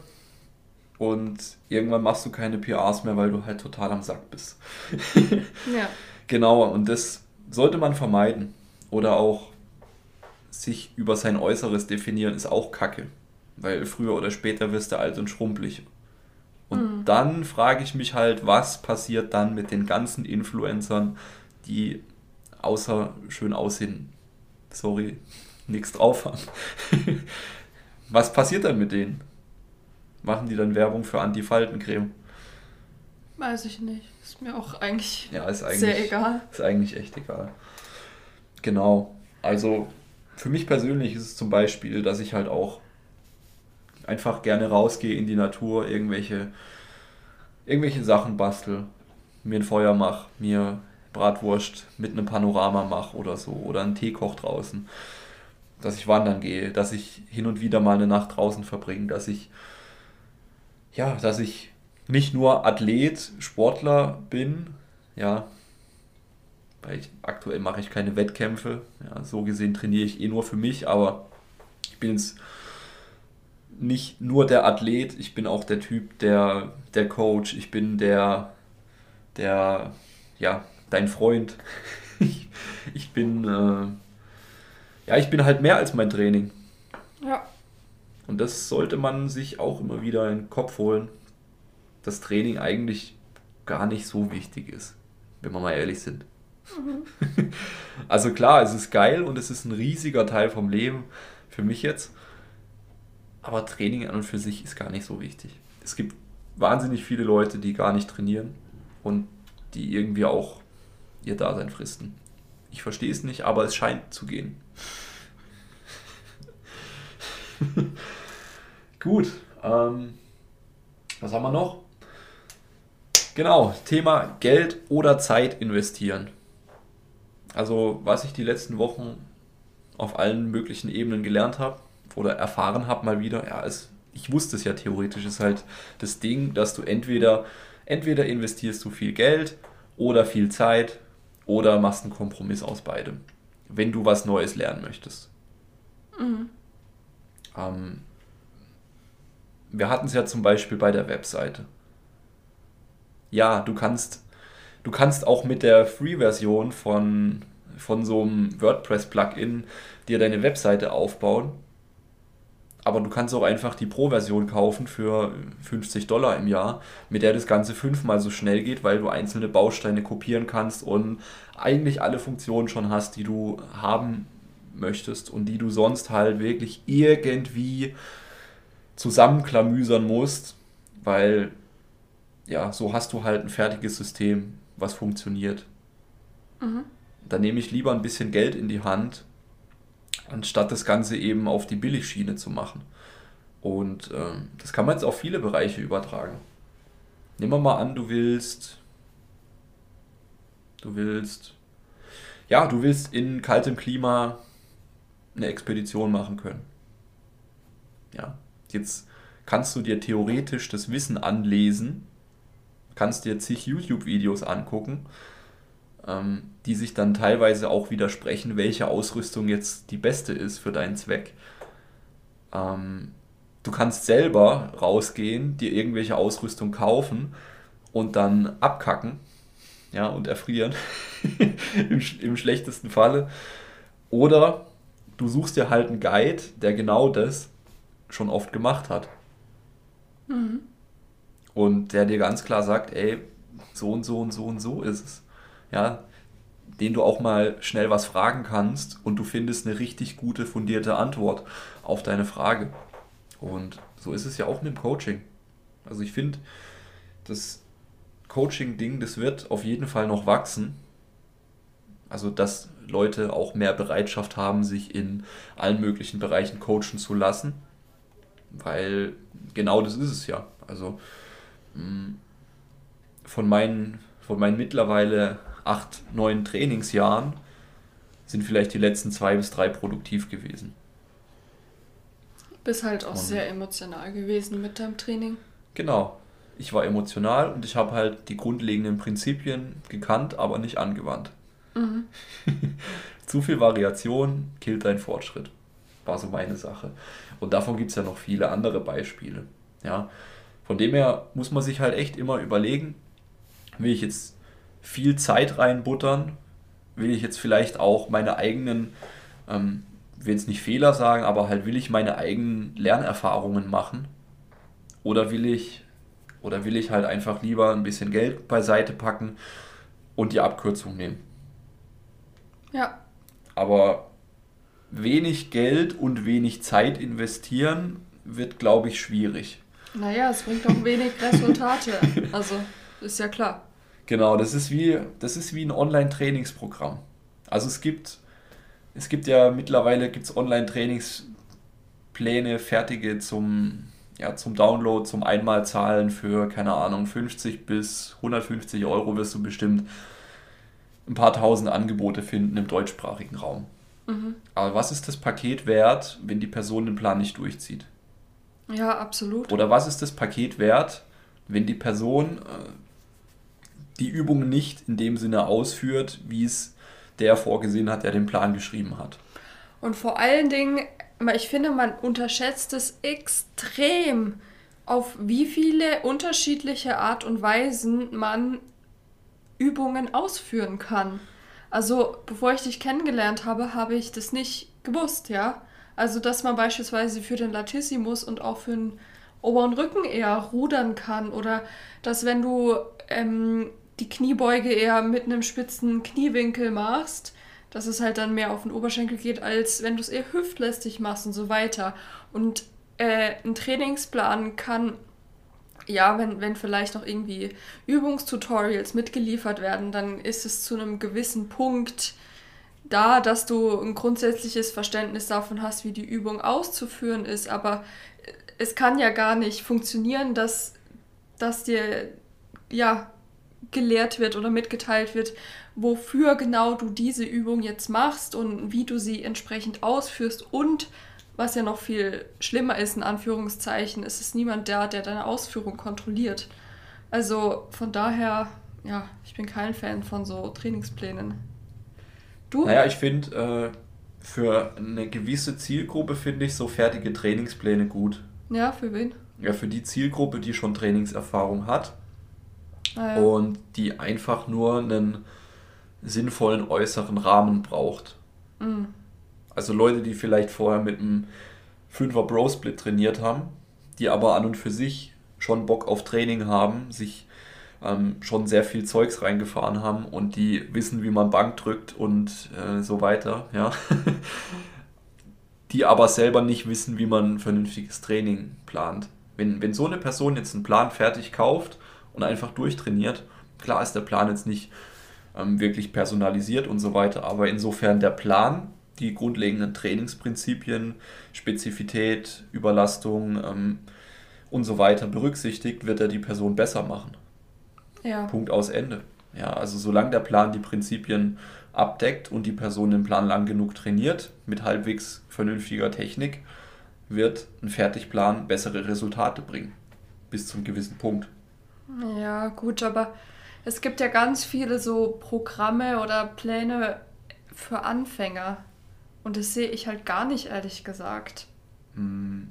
Und irgendwann machst du keine PRs mehr, weil du halt total am Sack bist. ja. Genau, und das sollte man vermeiden. Oder auch sich über sein Äußeres definieren, ist auch Kacke. Weil früher oder später wirst du alt und schrumpelig. Und mhm. dann frage ich mich halt, was passiert dann mit den ganzen Influencern, die außer schön aussehen, sorry, nichts drauf haben. was passiert dann mit denen? Machen die dann Werbung für Anti-Faltencreme? Weiß ich nicht. Ist mir auch eigentlich, ja, ist eigentlich sehr egal. Ist eigentlich echt egal. Genau. Also für mich persönlich ist es zum Beispiel, dass ich halt auch einfach gerne rausgehe in die Natur, irgendwelche, irgendwelche Sachen bastel, mir ein Feuer mache, mir Bratwurst mit einem Panorama mache oder so oder einen Tee koch draußen, dass ich wandern gehe, dass ich hin und wieder mal eine Nacht draußen verbringe, dass ich ja, dass ich nicht nur Athlet, Sportler bin, ja, weil ich, aktuell mache ich keine Wettkämpfe, ja, so gesehen trainiere ich eh nur für mich, aber ich bin jetzt nicht nur der Athlet, ich bin auch der Typ, der, der Coach, ich bin der, der, ja, dein Freund. ich, ich bin, äh, ja, ich bin halt mehr als mein Training. Ja. Und das sollte man sich auch immer wieder in den Kopf holen, dass Training eigentlich gar nicht so wichtig ist, wenn wir mal ehrlich sind. Mhm. also klar, es ist geil und es ist ein riesiger Teil vom Leben für mich jetzt. Aber Training an und für sich ist gar nicht so wichtig. Es gibt wahnsinnig viele Leute, die gar nicht trainieren und die irgendwie auch ihr Dasein fristen. Ich verstehe es nicht, aber es scheint zu gehen. Gut. Ähm, was haben wir noch? Genau, Thema Geld oder Zeit investieren. Also, was ich die letzten Wochen auf allen möglichen Ebenen gelernt habe oder erfahren habe mal wieder, ja, es, ich wusste es ja theoretisch, ist halt das Ding, dass du entweder, entweder investierst du viel Geld oder viel Zeit oder machst einen Kompromiss aus beidem, wenn du was Neues lernen möchtest. Mhm. Ähm, wir hatten es ja zum Beispiel bei der Webseite. Ja, du kannst, du kannst auch mit der Free-Version von, von so einem WordPress-Plugin dir deine Webseite aufbauen. Aber du kannst auch einfach die Pro-Version kaufen für 50 Dollar im Jahr, mit der das Ganze fünfmal so schnell geht, weil du einzelne Bausteine kopieren kannst und eigentlich alle Funktionen schon hast, die du haben möchtest und die du sonst halt wirklich irgendwie zusammenklamüsern musst, weil ja, so hast du halt ein fertiges System, was funktioniert. Mhm. Da nehme ich lieber ein bisschen Geld in die Hand, anstatt das Ganze eben auf die Billigschiene zu machen. Und äh, das kann man jetzt auf viele Bereiche übertragen. Nehmen wir mal an, du willst, du willst, ja, du willst in kaltem Klima eine Expedition machen können. Ja, Jetzt kannst du dir theoretisch das Wissen anlesen, kannst dir zig YouTube-Videos angucken, ähm, die sich dann teilweise auch widersprechen, welche Ausrüstung jetzt die beste ist für deinen Zweck. Ähm, du kannst selber rausgehen, dir irgendwelche Ausrüstung kaufen und dann abkacken ja, und erfrieren, Im, im schlechtesten Falle. Oder du suchst dir halt einen Guide, der genau das schon oft gemacht hat. Mhm. Und der dir ganz klar sagt, ey, so und so und so und so ist es. Ja, den du auch mal schnell was fragen kannst und du findest eine richtig gute, fundierte Antwort auf deine Frage. Und so ist es ja auch mit dem Coaching. Also ich finde, das Coaching-Ding, das wird auf jeden Fall noch wachsen. Also dass Leute auch mehr Bereitschaft haben, sich in allen möglichen Bereichen coachen zu lassen. Weil genau das ist es ja. Also mm, von meinen, von meinen mittlerweile acht, neun Trainingsjahren sind vielleicht die letzten zwei bis drei produktiv gewesen. Bist halt auch und sehr emotional gewesen mit deinem Training. Genau. Ich war emotional und ich habe halt die grundlegenden Prinzipien gekannt, aber nicht angewandt. Mhm. Zu viel Variation killt deinen Fortschritt. War so meine Sache. Und davon gibt es ja noch viele andere Beispiele. Ja. Von dem her muss man sich halt echt immer überlegen, will ich jetzt viel Zeit reinbuttern, will ich jetzt vielleicht auch meine eigenen, ähm, will jetzt nicht Fehler sagen, aber halt will ich meine eigenen Lernerfahrungen machen oder will ich oder will ich halt einfach lieber ein bisschen Geld beiseite packen und die Abkürzung nehmen. Ja. Aber wenig Geld und wenig Zeit investieren, wird, glaube ich, schwierig. Naja, es bringt auch wenig Resultate. Also, ist ja klar. Genau, das ist wie, das ist wie ein Online-Trainingsprogramm. Also es gibt, es gibt ja mittlerweile gibt's Online-Trainingspläne, fertige zum, ja, zum Download, zum Einmalzahlen für, keine Ahnung, 50 bis 150 Euro wirst du bestimmt ein paar tausend Angebote finden im deutschsprachigen Raum. Mhm. Aber was ist das Paket wert, wenn die Person den Plan nicht durchzieht? Ja, absolut. Oder was ist das Paket wert, wenn die Person äh, die Übung nicht in dem Sinne ausführt, wie es der vorgesehen hat, der den Plan geschrieben hat? Und vor allen Dingen, ich finde, man unterschätzt es extrem, auf wie viele unterschiedliche Art und Weisen man Übungen ausführen kann. Also, bevor ich dich kennengelernt habe, habe ich das nicht gewusst, ja. Also, dass man beispielsweise für den Latissimus und auch für den oberen Rücken eher rudern kann oder dass wenn du ähm, die Kniebeuge eher mit einem spitzen Kniewinkel machst, dass es halt dann mehr auf den Oberschenkel geht, als wenn du es eher hüftlästig machst und so weiter. Und äh, ein Trainingsplan kann, ja, wenn, wenn vielleicht noch irgendwie Übungstutorials mitgeliefert werden, dann ist es zu einem gewissen Punkt da, dass du ein grundsätzliches Verständnis davon hast, wie die Übung auszuführen ist. Aber es kann ja gar nicht funktionieren, dass, dass dir ja gelehrt wird oder mitgeteilt wird, wofür genau du diese Übung jetzt machst und wie du sie entsprechend ausführst und was ja noch viel schlimmer ist, in Anführungszeichen, ist es niemand da, der deine Ausführung kontrolliert. Also von daher, ja, ich bin kein Fan von so Trainingsplänen. Du? Naja, ich finde, äh, für eine gewisse Zielgruppe finde ich so fertige Trainingspläne gut. Ja, für wen? Ja, für die Zielgruppe, die schon Trainingserfahrung hat ah, ja. und die einfach nur einen sinnvollen äußeren Rahmen braucht. Mhm. Also Leute, die vielleicht vorher mit einem 5er Bro Split trainiert haben, die aber an und für sich schon Bock auf Training haben, sich ähm, schon sehr viel Zeugs reingefahren haben und die wissen, wie man Bank drückt und äh, so weiter, ja. die aber selber nicht wissen, wie man ein vernünftiges Training plant. Wenn, wenn so eine Person jetzt einen Plan fertig kauft und einfach durchtrainiert, klar ist der Plan jetzt nicht ähm, wirklich personalisiert und so weiter. Aber insofern der Plan, die grundlegenden Trainingsprinzipien, Spezifität, Überlastung ähm, und so weiter berücksichtigt, wird er die Person besser machen. Ja. Punkt aus Ende. Ja, also solange der Plan die Prinzipien abdeckt und die Person den Plan lang genug trainiert, mit halbwegs vernünftiger Technik, wird ein Fertigplan bessere Resultate bringen. Bis zum gewissen Punkt. Ja, gut, aber es gibt ja ganz viele so Programme oder Pläne für Anfänger. Und das sehe ich halt gar nicht, ehrlich gesagt. Hm.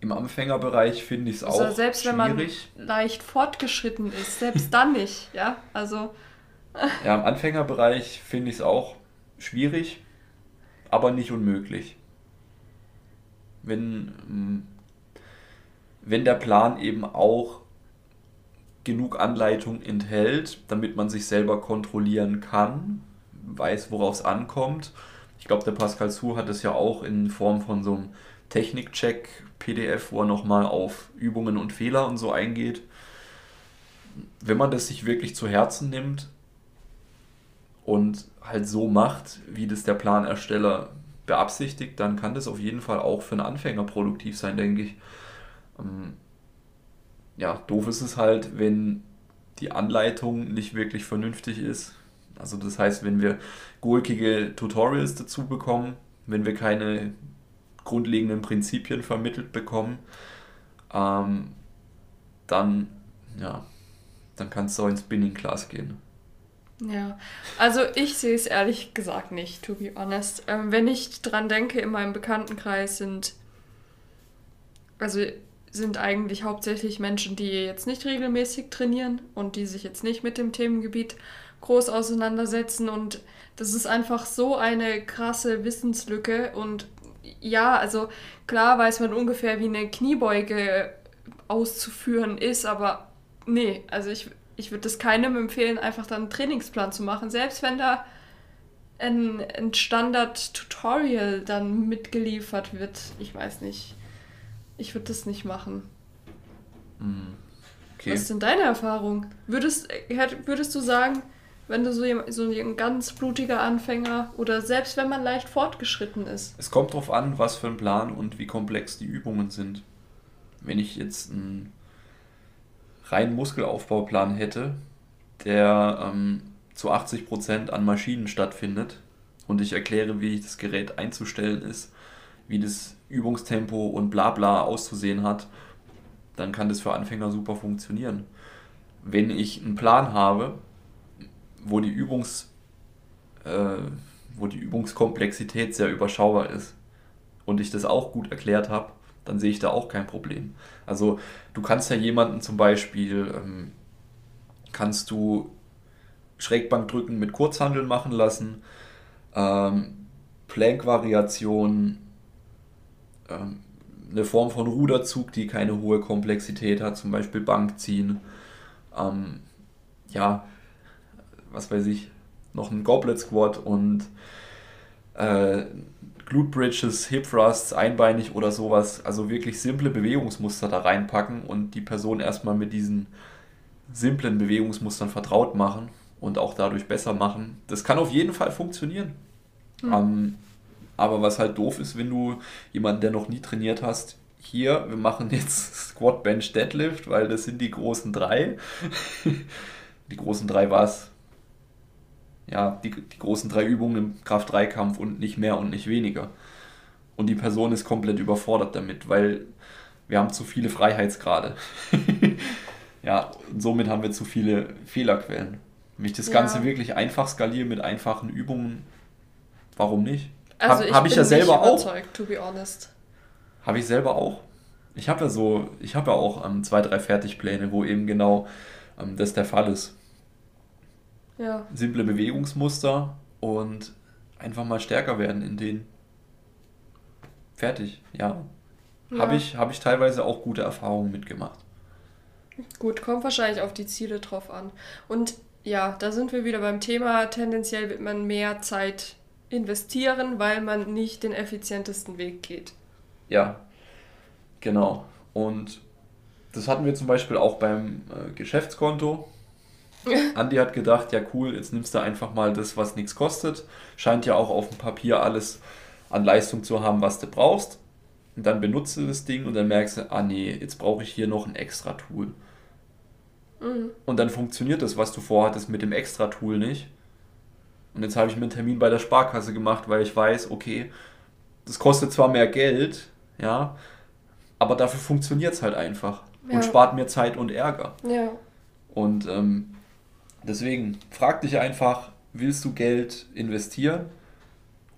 Im Anfängerbereich finde ich es also auch selbst schwierig. wenn man leicht fortgeschritten ist, selbst dann nicht, ja. Also. ja, im Anfängerbereich finde ich es auch schwierig, aber nicht unmöglich. Wenn, hm, wenn der Plan eben auch genug Anleitung enthält, damit man sich selber kontrollieren kann, weiß, worauf es ankommt. Ich glaube, der Pascal Su hat es ja auch in Form von so einem Technik-Check PDF, wo er nochmal auf Übungen und Fehler und so eingeht. Wenn man das sich wirklich zu Herzen nimmt und halt so macht, wie das der Planersteller beabsichtigt, dann kann das auf jeden Fall auch für einen Anfänger produktiv sein, denke ich. Ja, doof ist es halt, wenn die Anleitung nicht wirklich vernünftig ist. Also das heißt, wenn wir gurkige Tutorials dazu bekommen, wenn wir keine grundlegenden Prinzipien vermittelt bekommen, ähm, dann, ja, dann kannst du auch ins Spinning Class gehen. Ja, also ich sehe es ehrlich gesagt nicht, to be honest. Ähm, wenn ich dran denke, in meinem Bekanntenkreis sind, also sind eigentlich hauptsächlich Menschen, die jetzt nicht regelmäßig trainieren und die sich jetzt nicht mit dem Themengebiet groß auseinandersetzen. Und das ist einfach so eine krasse Wissenslücke. Und ja, also klar weiß man ungefähr, wie eine Kniebeuge auszuführen ist, aber nee, also ich, ich würde das keinem empfehlen, einfach dann einen Trainingsplan zu machen. Selbst wenn da ein, ein Standard-Tutorial dann mitgeliefert wird, ich weiß nicht ich würde das nicht machen. Hm, okay. Was ist denn deine Erfahrung? Würdest, würdest du sagen, wenn du so, so ein ganz blutiger Anfänger oder selbst wenn man leicht fortgeschritten ist? Es kommt darauf an, was für ein Plan und wie komplex die Übungen sind. Wenn ich jetzt einen reinen Muskelaufbauplan hätte, der ähm, zu 80% an Maschinen stattfindet und ich erkläre, wie das Gerät einzustellen ist, wie das Übungstempo und bla bla auszusehen hat, dann kann das für Anfänger super funktionieren. Wenn ich einen Plan habe, wo die, Übungs, äh, wo die Übungskomplexität sehr überschaubar ist und ich das auch gut erklärt habe, dann sehe ich da auch kein Problem. Also du kannst ja jemanden zum Beispiel, ähm, kannst du Schrägbankdrücken mit Kurzhandeln machen lassen, ähm, Plank-Variationen ähm, eine Form von Ruderzug, die keine hohe Komplexität hat, zum Beispiel Bankziehen. Ähm, ja, was weiß ich, noch ein Goblet Squat und äh, Glute Bridges, Hip Thrusts, einbeinig oder sowas. Also wirklich simple Bewegungsmuster da reinpacken und die Person erstmal mit diesen simplen Bewegungsmustern vertraut machen und auch dadurch besser machen. Das kann auf jeden Fall funktionieren. Mhm. Ähm, aber was halt doof ist, wenn du jemanden, der noch nie trainiert hast, hier, wir machen jetzt Squat, Bench, Deadlift, weil das sind die großen drei. die großen drei war es. Ja, die, die großen drei Übungen im Kraft-3-Kampf und nicht mehr und nicht weniger. Und die Person ist komplett überfordert damit, weil wir haben zu viele Freiheitsgrade. ja, und somit haben wir zu viele Fehlerquellen. Wenn ich das ja. Ganze wirklich einfach skaliere mit einfachen Übungen, warum nicht? Also habe hab ich ja selber auch. To be honest. Habe ich selber auch. Ich habe ja so, ich habe ja auch ähm, zwei, drei Fertigpläne, wo eben genau ähm, das der Fall ist. Ja. Simple Bewegungsmuster und einfach mal stärker werden in denen. Fertig, ja. ja. Habe ich, hab ich teilweise auch gute Erfahrungen mitgemacht. Gut, kommt wahrscheinlich auf die Ziele drauf an. Und ja, da sind wir wieder beim Thema. Tendenziell wird man mehr Zeit investieren, weil man nicht den effizientesten Weg geht. Ja, genau. Und das hatten wir zum Beispiel auch beim äh, Geschäftskonto. Andi hat gedacht, ja cool, jetzt nimmst du einfach mal das, was nichts kostet. Scheint ja auch auf dem Papier alles an Leistung zu haben, was du brauchst. Und dann benutzt du das Ding und dann merkst du, ah nee, jetzt brauche ich hier noch ein extra Tool. Mhm. Und dann funktioniert das, was du vorhattest, mit dem extra Tool nicht. Und jetzt habe ich mir einen Termin bei der Sparkasse gemacht, weil ich weiß, okay, das kostet zwar mehr Geld, ja, aber dafür funktioniert es halt einfach ja. und spart mir Zeit und Ärger. Ja. Und ähm, deswegen frag dich einfach, willst du Geld investieren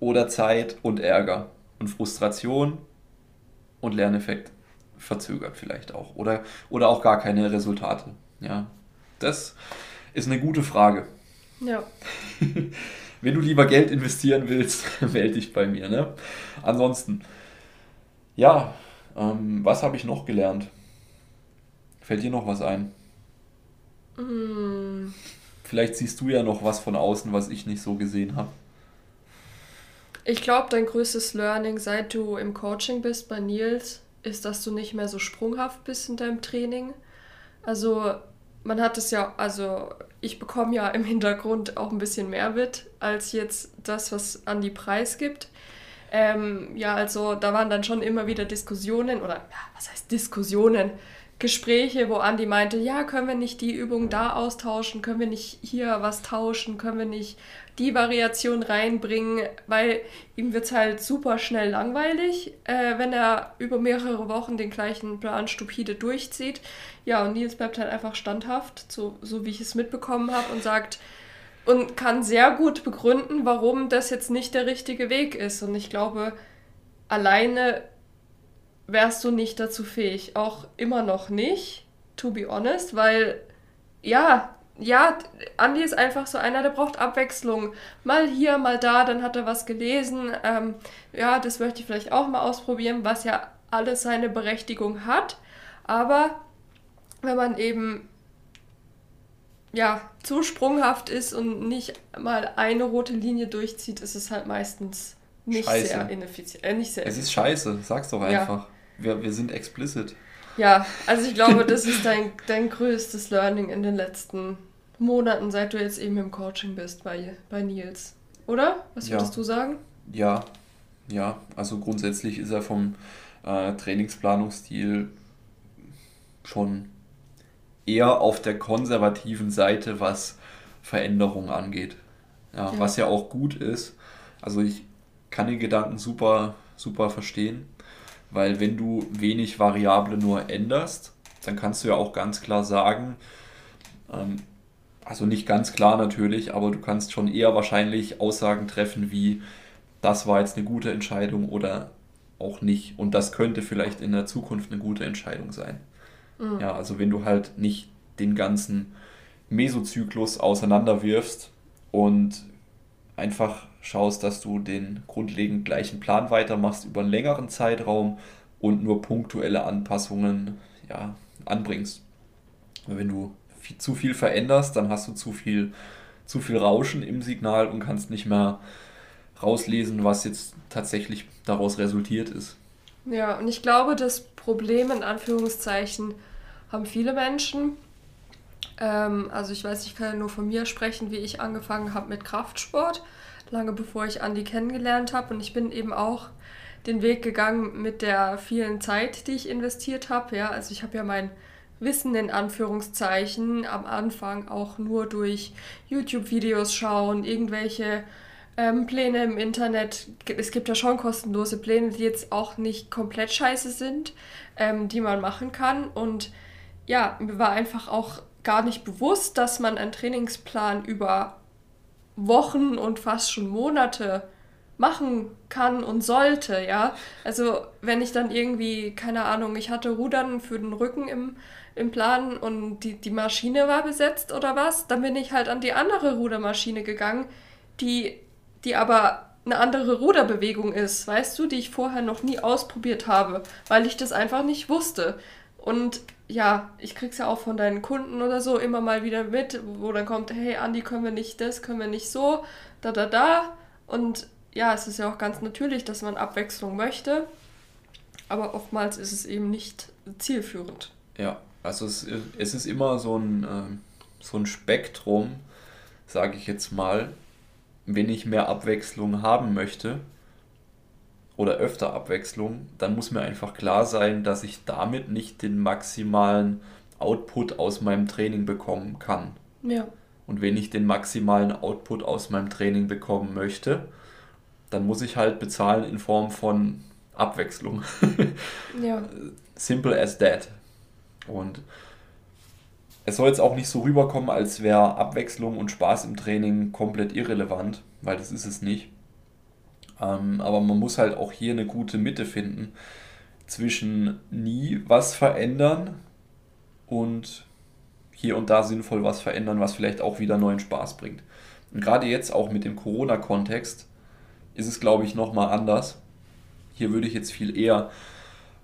oder Zeit und Ärger und Frustration und Lerneffekt verzögert vielleicht auch oder, oder auch gar keine Resultate. Ja, das ist eine gute Frage. Ja. Wenn du lieber Geld investieren willst, melde dich bei mir. Ne? Ansonsten, ja, ähm, was habe ich noch gelernt? Fällt dir noch was ein? Mm. Vielleicht siehst du ja noch was von außen, was ich nicht so gesehen habe. Ich glaube, dein größtes Learning, seit du im Coaching bist bei Nils, ist, dass du nicht mehr so sprunghaft bist in deinem Training. Also man hat es ja, also ich bekomme ja im Hintergrund auch ein bisschen mehr mit, als jetzt das, was Andi Preis gibt. Ähm, ja, also da waren dann schon immer wieder Diskussionen oder ja, was heißt Diskussionen? Gespräche, wo Andi meinte, ja, können wir nicht die Übung da austauschen, können wir nicht hier was tauschen, können wir nicht die Variation reinbringen, weil ihm wird es halt super schnell langweilig, äh, wenn er über mehrere Wochen den gleichen Plan stupide durchzieht. Ja, und Nils bleibt halt einfach standhaft, so, so wie ich es mitbekommen habe, und sagt, und kann sehr gut begründen, warum das jetzt nicht der richtige Weg ist. Und ich glaube, alleine wärst du nicht dazu fähig. Auch immer noch nicht, to be honest, weil ja, ja, Andi ist einfach so einer, der braucht Abwechslung. Mal hier, mal da, dann hat er was gelesen. Ähm, ja, das möchte ich vielleicht auch mal ausprobieren, was ja alles seine Berechtigung hat. Aber wenn man eben ja, zu sprunghaft ist und nicht mal eine rote Linie durchzieht, ist es halt meistens nicht scheiße. sehr ineffizient. Äh, nicht sehr es ist scheiße, sag's doch einfach. Ja. Wir, wir sind explicit. Ja, also ich glaube, das ist dein, dein größtes Learning in den letzten Monaten, seit du jetzt eben im Coaching bist bei, bei Nils. Oder? Was würdest ja. du sagen? Ja, ja. Also grundsätzlich ist er vom äh, Trainingsplanungsstil schon eher auf der konservativen Seite, was Veränderungen angeht. Ja, ja. Was ja auch gut ist. Also ich kann den Gedanken super, super verstehen. Weil wenn du wenig Variable nur änderst, dann kannst du ja auch ganz klar sagen, ähm, also nicht ganz klar natürlich, aber du kannst schon eher wahrscheinlich Aussagen treffen wie, das war jetzt eine gute Entscheidung oder auch nicht. Und das könnte vielleicht in der Zukunft eine gute Entscheidung sein. Mhm. Ja, also wenn du halt nicht den ganzen Mesozyklus auseinanderwirfst und einfach schaust, dass du den grundlegend gleichen Plan weitermachst über einen längeren Zeitraum und nur punktuelle Anpassungen ja, anbringst. Wenn du viel, zu viel veränderst, dann hast du zu viel, zu viel Rauschen im Signal und kannst nicht mehr rauslesen, was jetzt tatsächlich daraus resultiert ist. Ja, und ich glaube, das Problem in Anführungszeichen haben viele Menschen. Ähm, also ich weiß, ich kann ja nur von mir sprechen, wie ich angefangen habe mit Kraftsport, lange bevor ich Andi kennengelernt habe. Und ich bin eben auch den Weg gegangen mit der vielen Zeit, die ich investiert habe. Ja, also ich habe ja mein Wissen in Anführungszeichen am Anfang auch nur durch YouTube-Videos schauen, irgendwelche ähm, Pläne im Internet. Es gibt ja schon kostenlose Pläne, die jetzt auch nicht komplett scheiße sind, ähm, die man machen kann. Und ja, mir war einfach auch gar nicht bewusst, dass man einen Trainingsplan über Wochen und fast schon Monate machen kann und sollte, ja. Also wenn ich dann irgendwie, keine Ahnung, ich hatte Rudern für den Rücken im, im Plan und die, die Maschine war besetzt oder was, dann bin ich halt an die andere Rudermaschine gegangen, die, die aber eine andere Ruderbewegung ist, weißt du, die ich vorher noch nie ausprobiert habe, weil ich das einfach nicht wusste. Und ja, ich krieg's ja auch von deinen Kunden oder so immer mal wieder mit, wo dann kommt, hey Andi, können wir nicht das, können wir nicht so, da da da. Und ja, es ist ja auch ganz natürlich, dass man Abwechslung möchte, aber oftmals ist es eben nicht zielführend. Ja, also es, es ist immer so ein, äh, so ein Spektrum, sage ich jetzt mal, wenn ich mehr Abwechslung haben möchte oder öfter Abwechslung, dann muss mir einfach klar sein, dass ich damit nicht den maximalen Output aus meinem Training bekommen kann. Ja. Und wenn ich den maximalen Output aus meinem Training bekommen möchte, dann muss ich halt bezahlen in Form von Abwechslung. ja. Simple as that. Und es soll jetzt auch nicht so rüberkommen, als wäre Abwechslung und Spaß im Training komplett irrelevant, weil das ist es nicht. Ähm, aber man muss halt auch hier eine gute Mitte finden zwischen nie was verändern und hier und da sinnvoll was verändern, was vielleicht auch wieder neuen Spaß bringt. Und gerade jetzt auch mit dem Corona-Kontext ist es, glaube ich, nochmal anders. Hier würde ich jetzt viel eher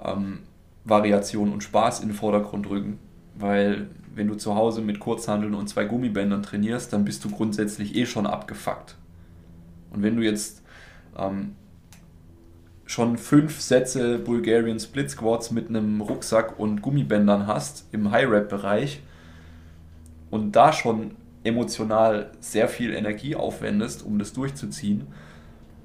ähm, Variation und Spaß in den Vordergrund rücken, weil wenn du zu Hause mit Kurzhandeln und zwei Gummibändern trainierst, dann bist du grundsätzlich eh schon abgefuckt. Und wenn du jetzt ähm, schon fünf Sätze Bulgarian Split Squats mit einem Rucksack und Gummibändern hast im High-Rap-Bereich und da schon emotional sehr viel Energie aufwendest, um das durchzuziehen,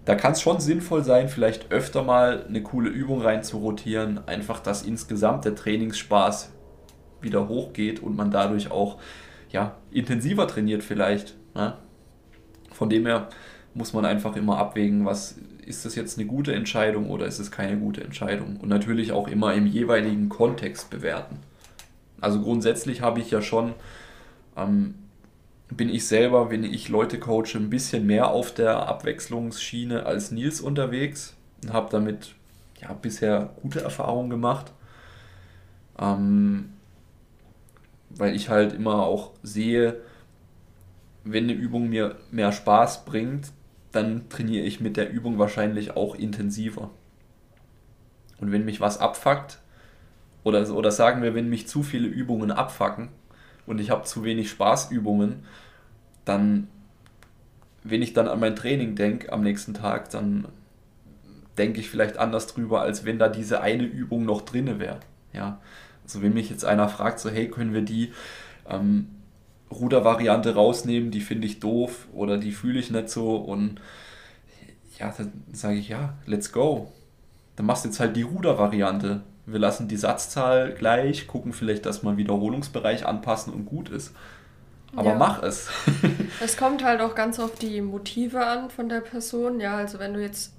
da kann es schon sinnvoll sein, vielleicht öfter mal eine coole Übung rein zu rotieren, einfach, dass insgesamt der Trainingsspaß wieder hochgeht und man dadurch auch ja, intensiver trainiert vielleicht. Ne? Von dem her muss man einfach immer abwägen, was ist das jetzt eine gute Entscheidung oder ist es keine gute Entscheidung und natürlich auch immer im jeweiligen Kontext bewerten. Also grundsätzlich habe ich ja schon ähm, bin ich selber, wenn ich Leute coache, ein bisschen mehr auf der Abwechslungsschiene als Nils unterwegs und habe damit ja, bisher gute Erfahrungen gemacht. Ähm, weil ich halt immer auch sehe, wenn eine Übung mir mehr Spaß bringt, dann trainiere ich mit der Übung wahrscheinlich auch intensiver. Und wenn mich was abfuckt, oder, oder sagen wir, wenn mich zu viele Übungen abfacken, und ich habe zu wenig Spaßübungen, dann, wenn ich dann an mein Training denke am nächsten Tag, dann denke ich vielleicht anders drüber, als wenn da diese eine Übung noch drinne wäre. Ja, also wenn mich jetzt einer fragt, so hey, können wir die ähm, Rudervariante rausnehmen, die finde ich doof oder die fühle ich nicht so und ja, dann sage ich ja, let's go. Dann machst du jetzt halt die Rudervariante. Wir lassen die Satzzahl gleich, gucken vielleicht, dass man Wiederholungsbereich anpassen und gut ist. Aber ja. mach es. es kommt halt auch ganz auf die Motive an von der Person. Ja, also wenn du jetzt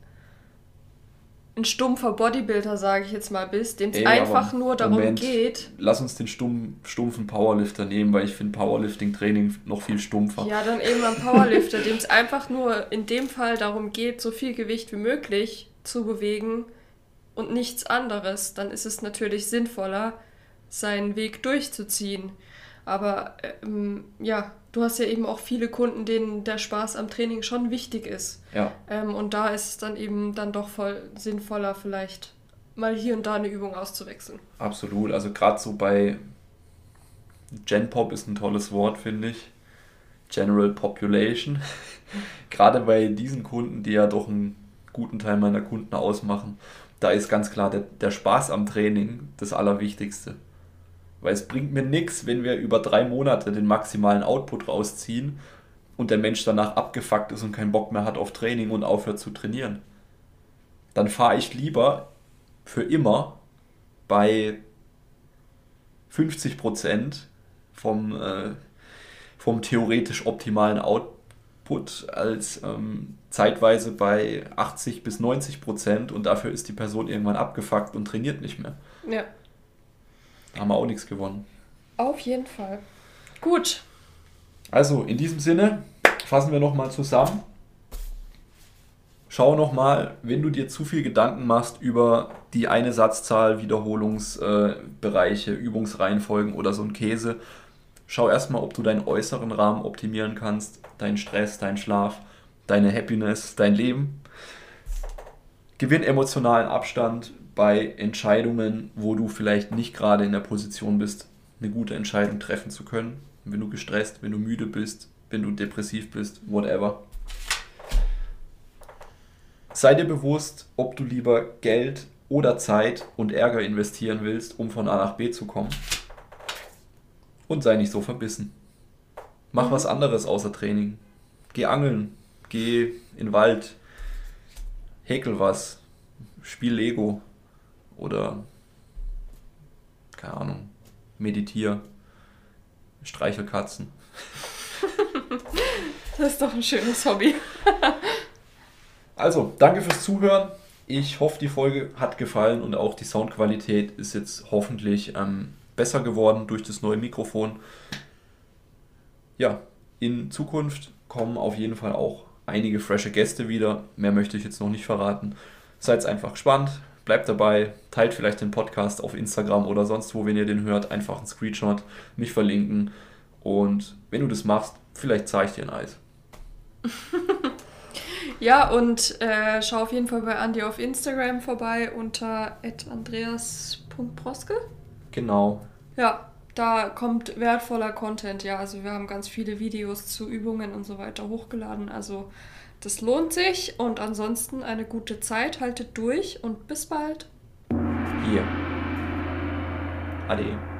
ein stumpfer Bodybuilder, sage ich jetzt mal, bist, dem es einfach nur darum Moment, geht. Lass uns den stumpf, stumpfen Powerlifter nehmen, weil ich finde Powerlifting-Training noch viel stumpfer. Ja, dann eben ein Powerlifter, dem es einfach nur in dem Fall darum geht, so viel Gewicht wie möglich zu bewegen und nichts anderes, dann ist es natürlich sinnvoller, seinen Weg durchzuziehen. Aber ähm, ja, du hast ja eben auch viele Kunden, denen der Spaß am Training schon wichtig ist. Ja. Ähm, und da ist es dann eben dann doch voll sinnvoller, vielleicht mal hier und da eine Übung auszuwechseln. Absolut. Also gerade so bei Genpop ist ein tolles Wort, finde ich. General Population. gerade bei diesen Kunden, die ja doch einen guten Teil meiner Kunden ausmachen, da ist ganz klar der, der Spaß am Training das Allerwichtigste. Weil es bringt mir nichts, wenn wir über drei Monate den maximalen Output rausziehen und der Mensch danach abgefuckt ist und keinen Bock mehr hat auf Training und aufhört zu trainieren. Dann fahre ich lieber für immer bei 50% vom, äh, vom theoretisch optimalen Output als ähm, zeitweise bei 80 bis 90% und dafür ist die Person irgendwann abgefuckt und trainiert nicht mehr. Ja. Haben wir auch nichts gewonnen. Auf jeden Fall. Gut. Also, in diesem Sinne fassen wir nochmal zusammen. Schau nochmal, wenn du dir zu viel Gedanken machst über die eine Satzzahl, Wiederholungsbereiche, äh, Übungsreihenfolgen oder so ein Käse, schau erstmal, ob du deinen äußeren Rahmen optimieren kannst, deinen Stress, deinen Schlaf, deine Happiness, dein Leben. Gewinn emotionalen Abstand, bei Entscheidungen, wo du vielleicht nicht gerade in der Position bist, eine gute Entscheidung treffen zu können. Wenn du gestresst, wenn du müde bist, wenn du depressiv bist, whatever. Sei dir bewusst, ob du lieber Geld oder Zeit und Ärger investieren willst, um von A nach B zu kommen. Und sei nicht so verbissen. Mach was anderes außer Training. Geh angeln, geh in den Wald, häkel was, spiel Lego, oder keine Ahnung, meditiere, streichel Katzen. das ist doch ein schönes Hobby. also, danke fürs Zuhören. Ich hoffe, die Folge hat gefallen und auch die Soundqualität ist jetzt hoffentlich ähm, besser geworden durch das neue Mikrofon. Ja, in Zukunft kommen auf jeden Fall auch einige frische Gäste wieder. Mehr möchte ich jetzt noch nicht verraten. Seid einfach gespannt bleibt dabei, teilt vielleicht den Podcast auf Instagram oder sonst wo, wenn ihr den hört, einfach einen Screenshot, mich verlinken und wenn du das machst, vielleicht zeige ich dir ein Eis. ja, und äh, schau auf jeden Fall bei Andi auf Instagram vorbei unter andreas.proske. Genau. Ja, da kommt wertvoller Content, ja. Also wir haben ganz viele Videos zu Übungen und so weiter hochgeladen. Also das lohnt sich und ansonsten eine gute Zeit, haltet durch und bis bald. Hier. Ade.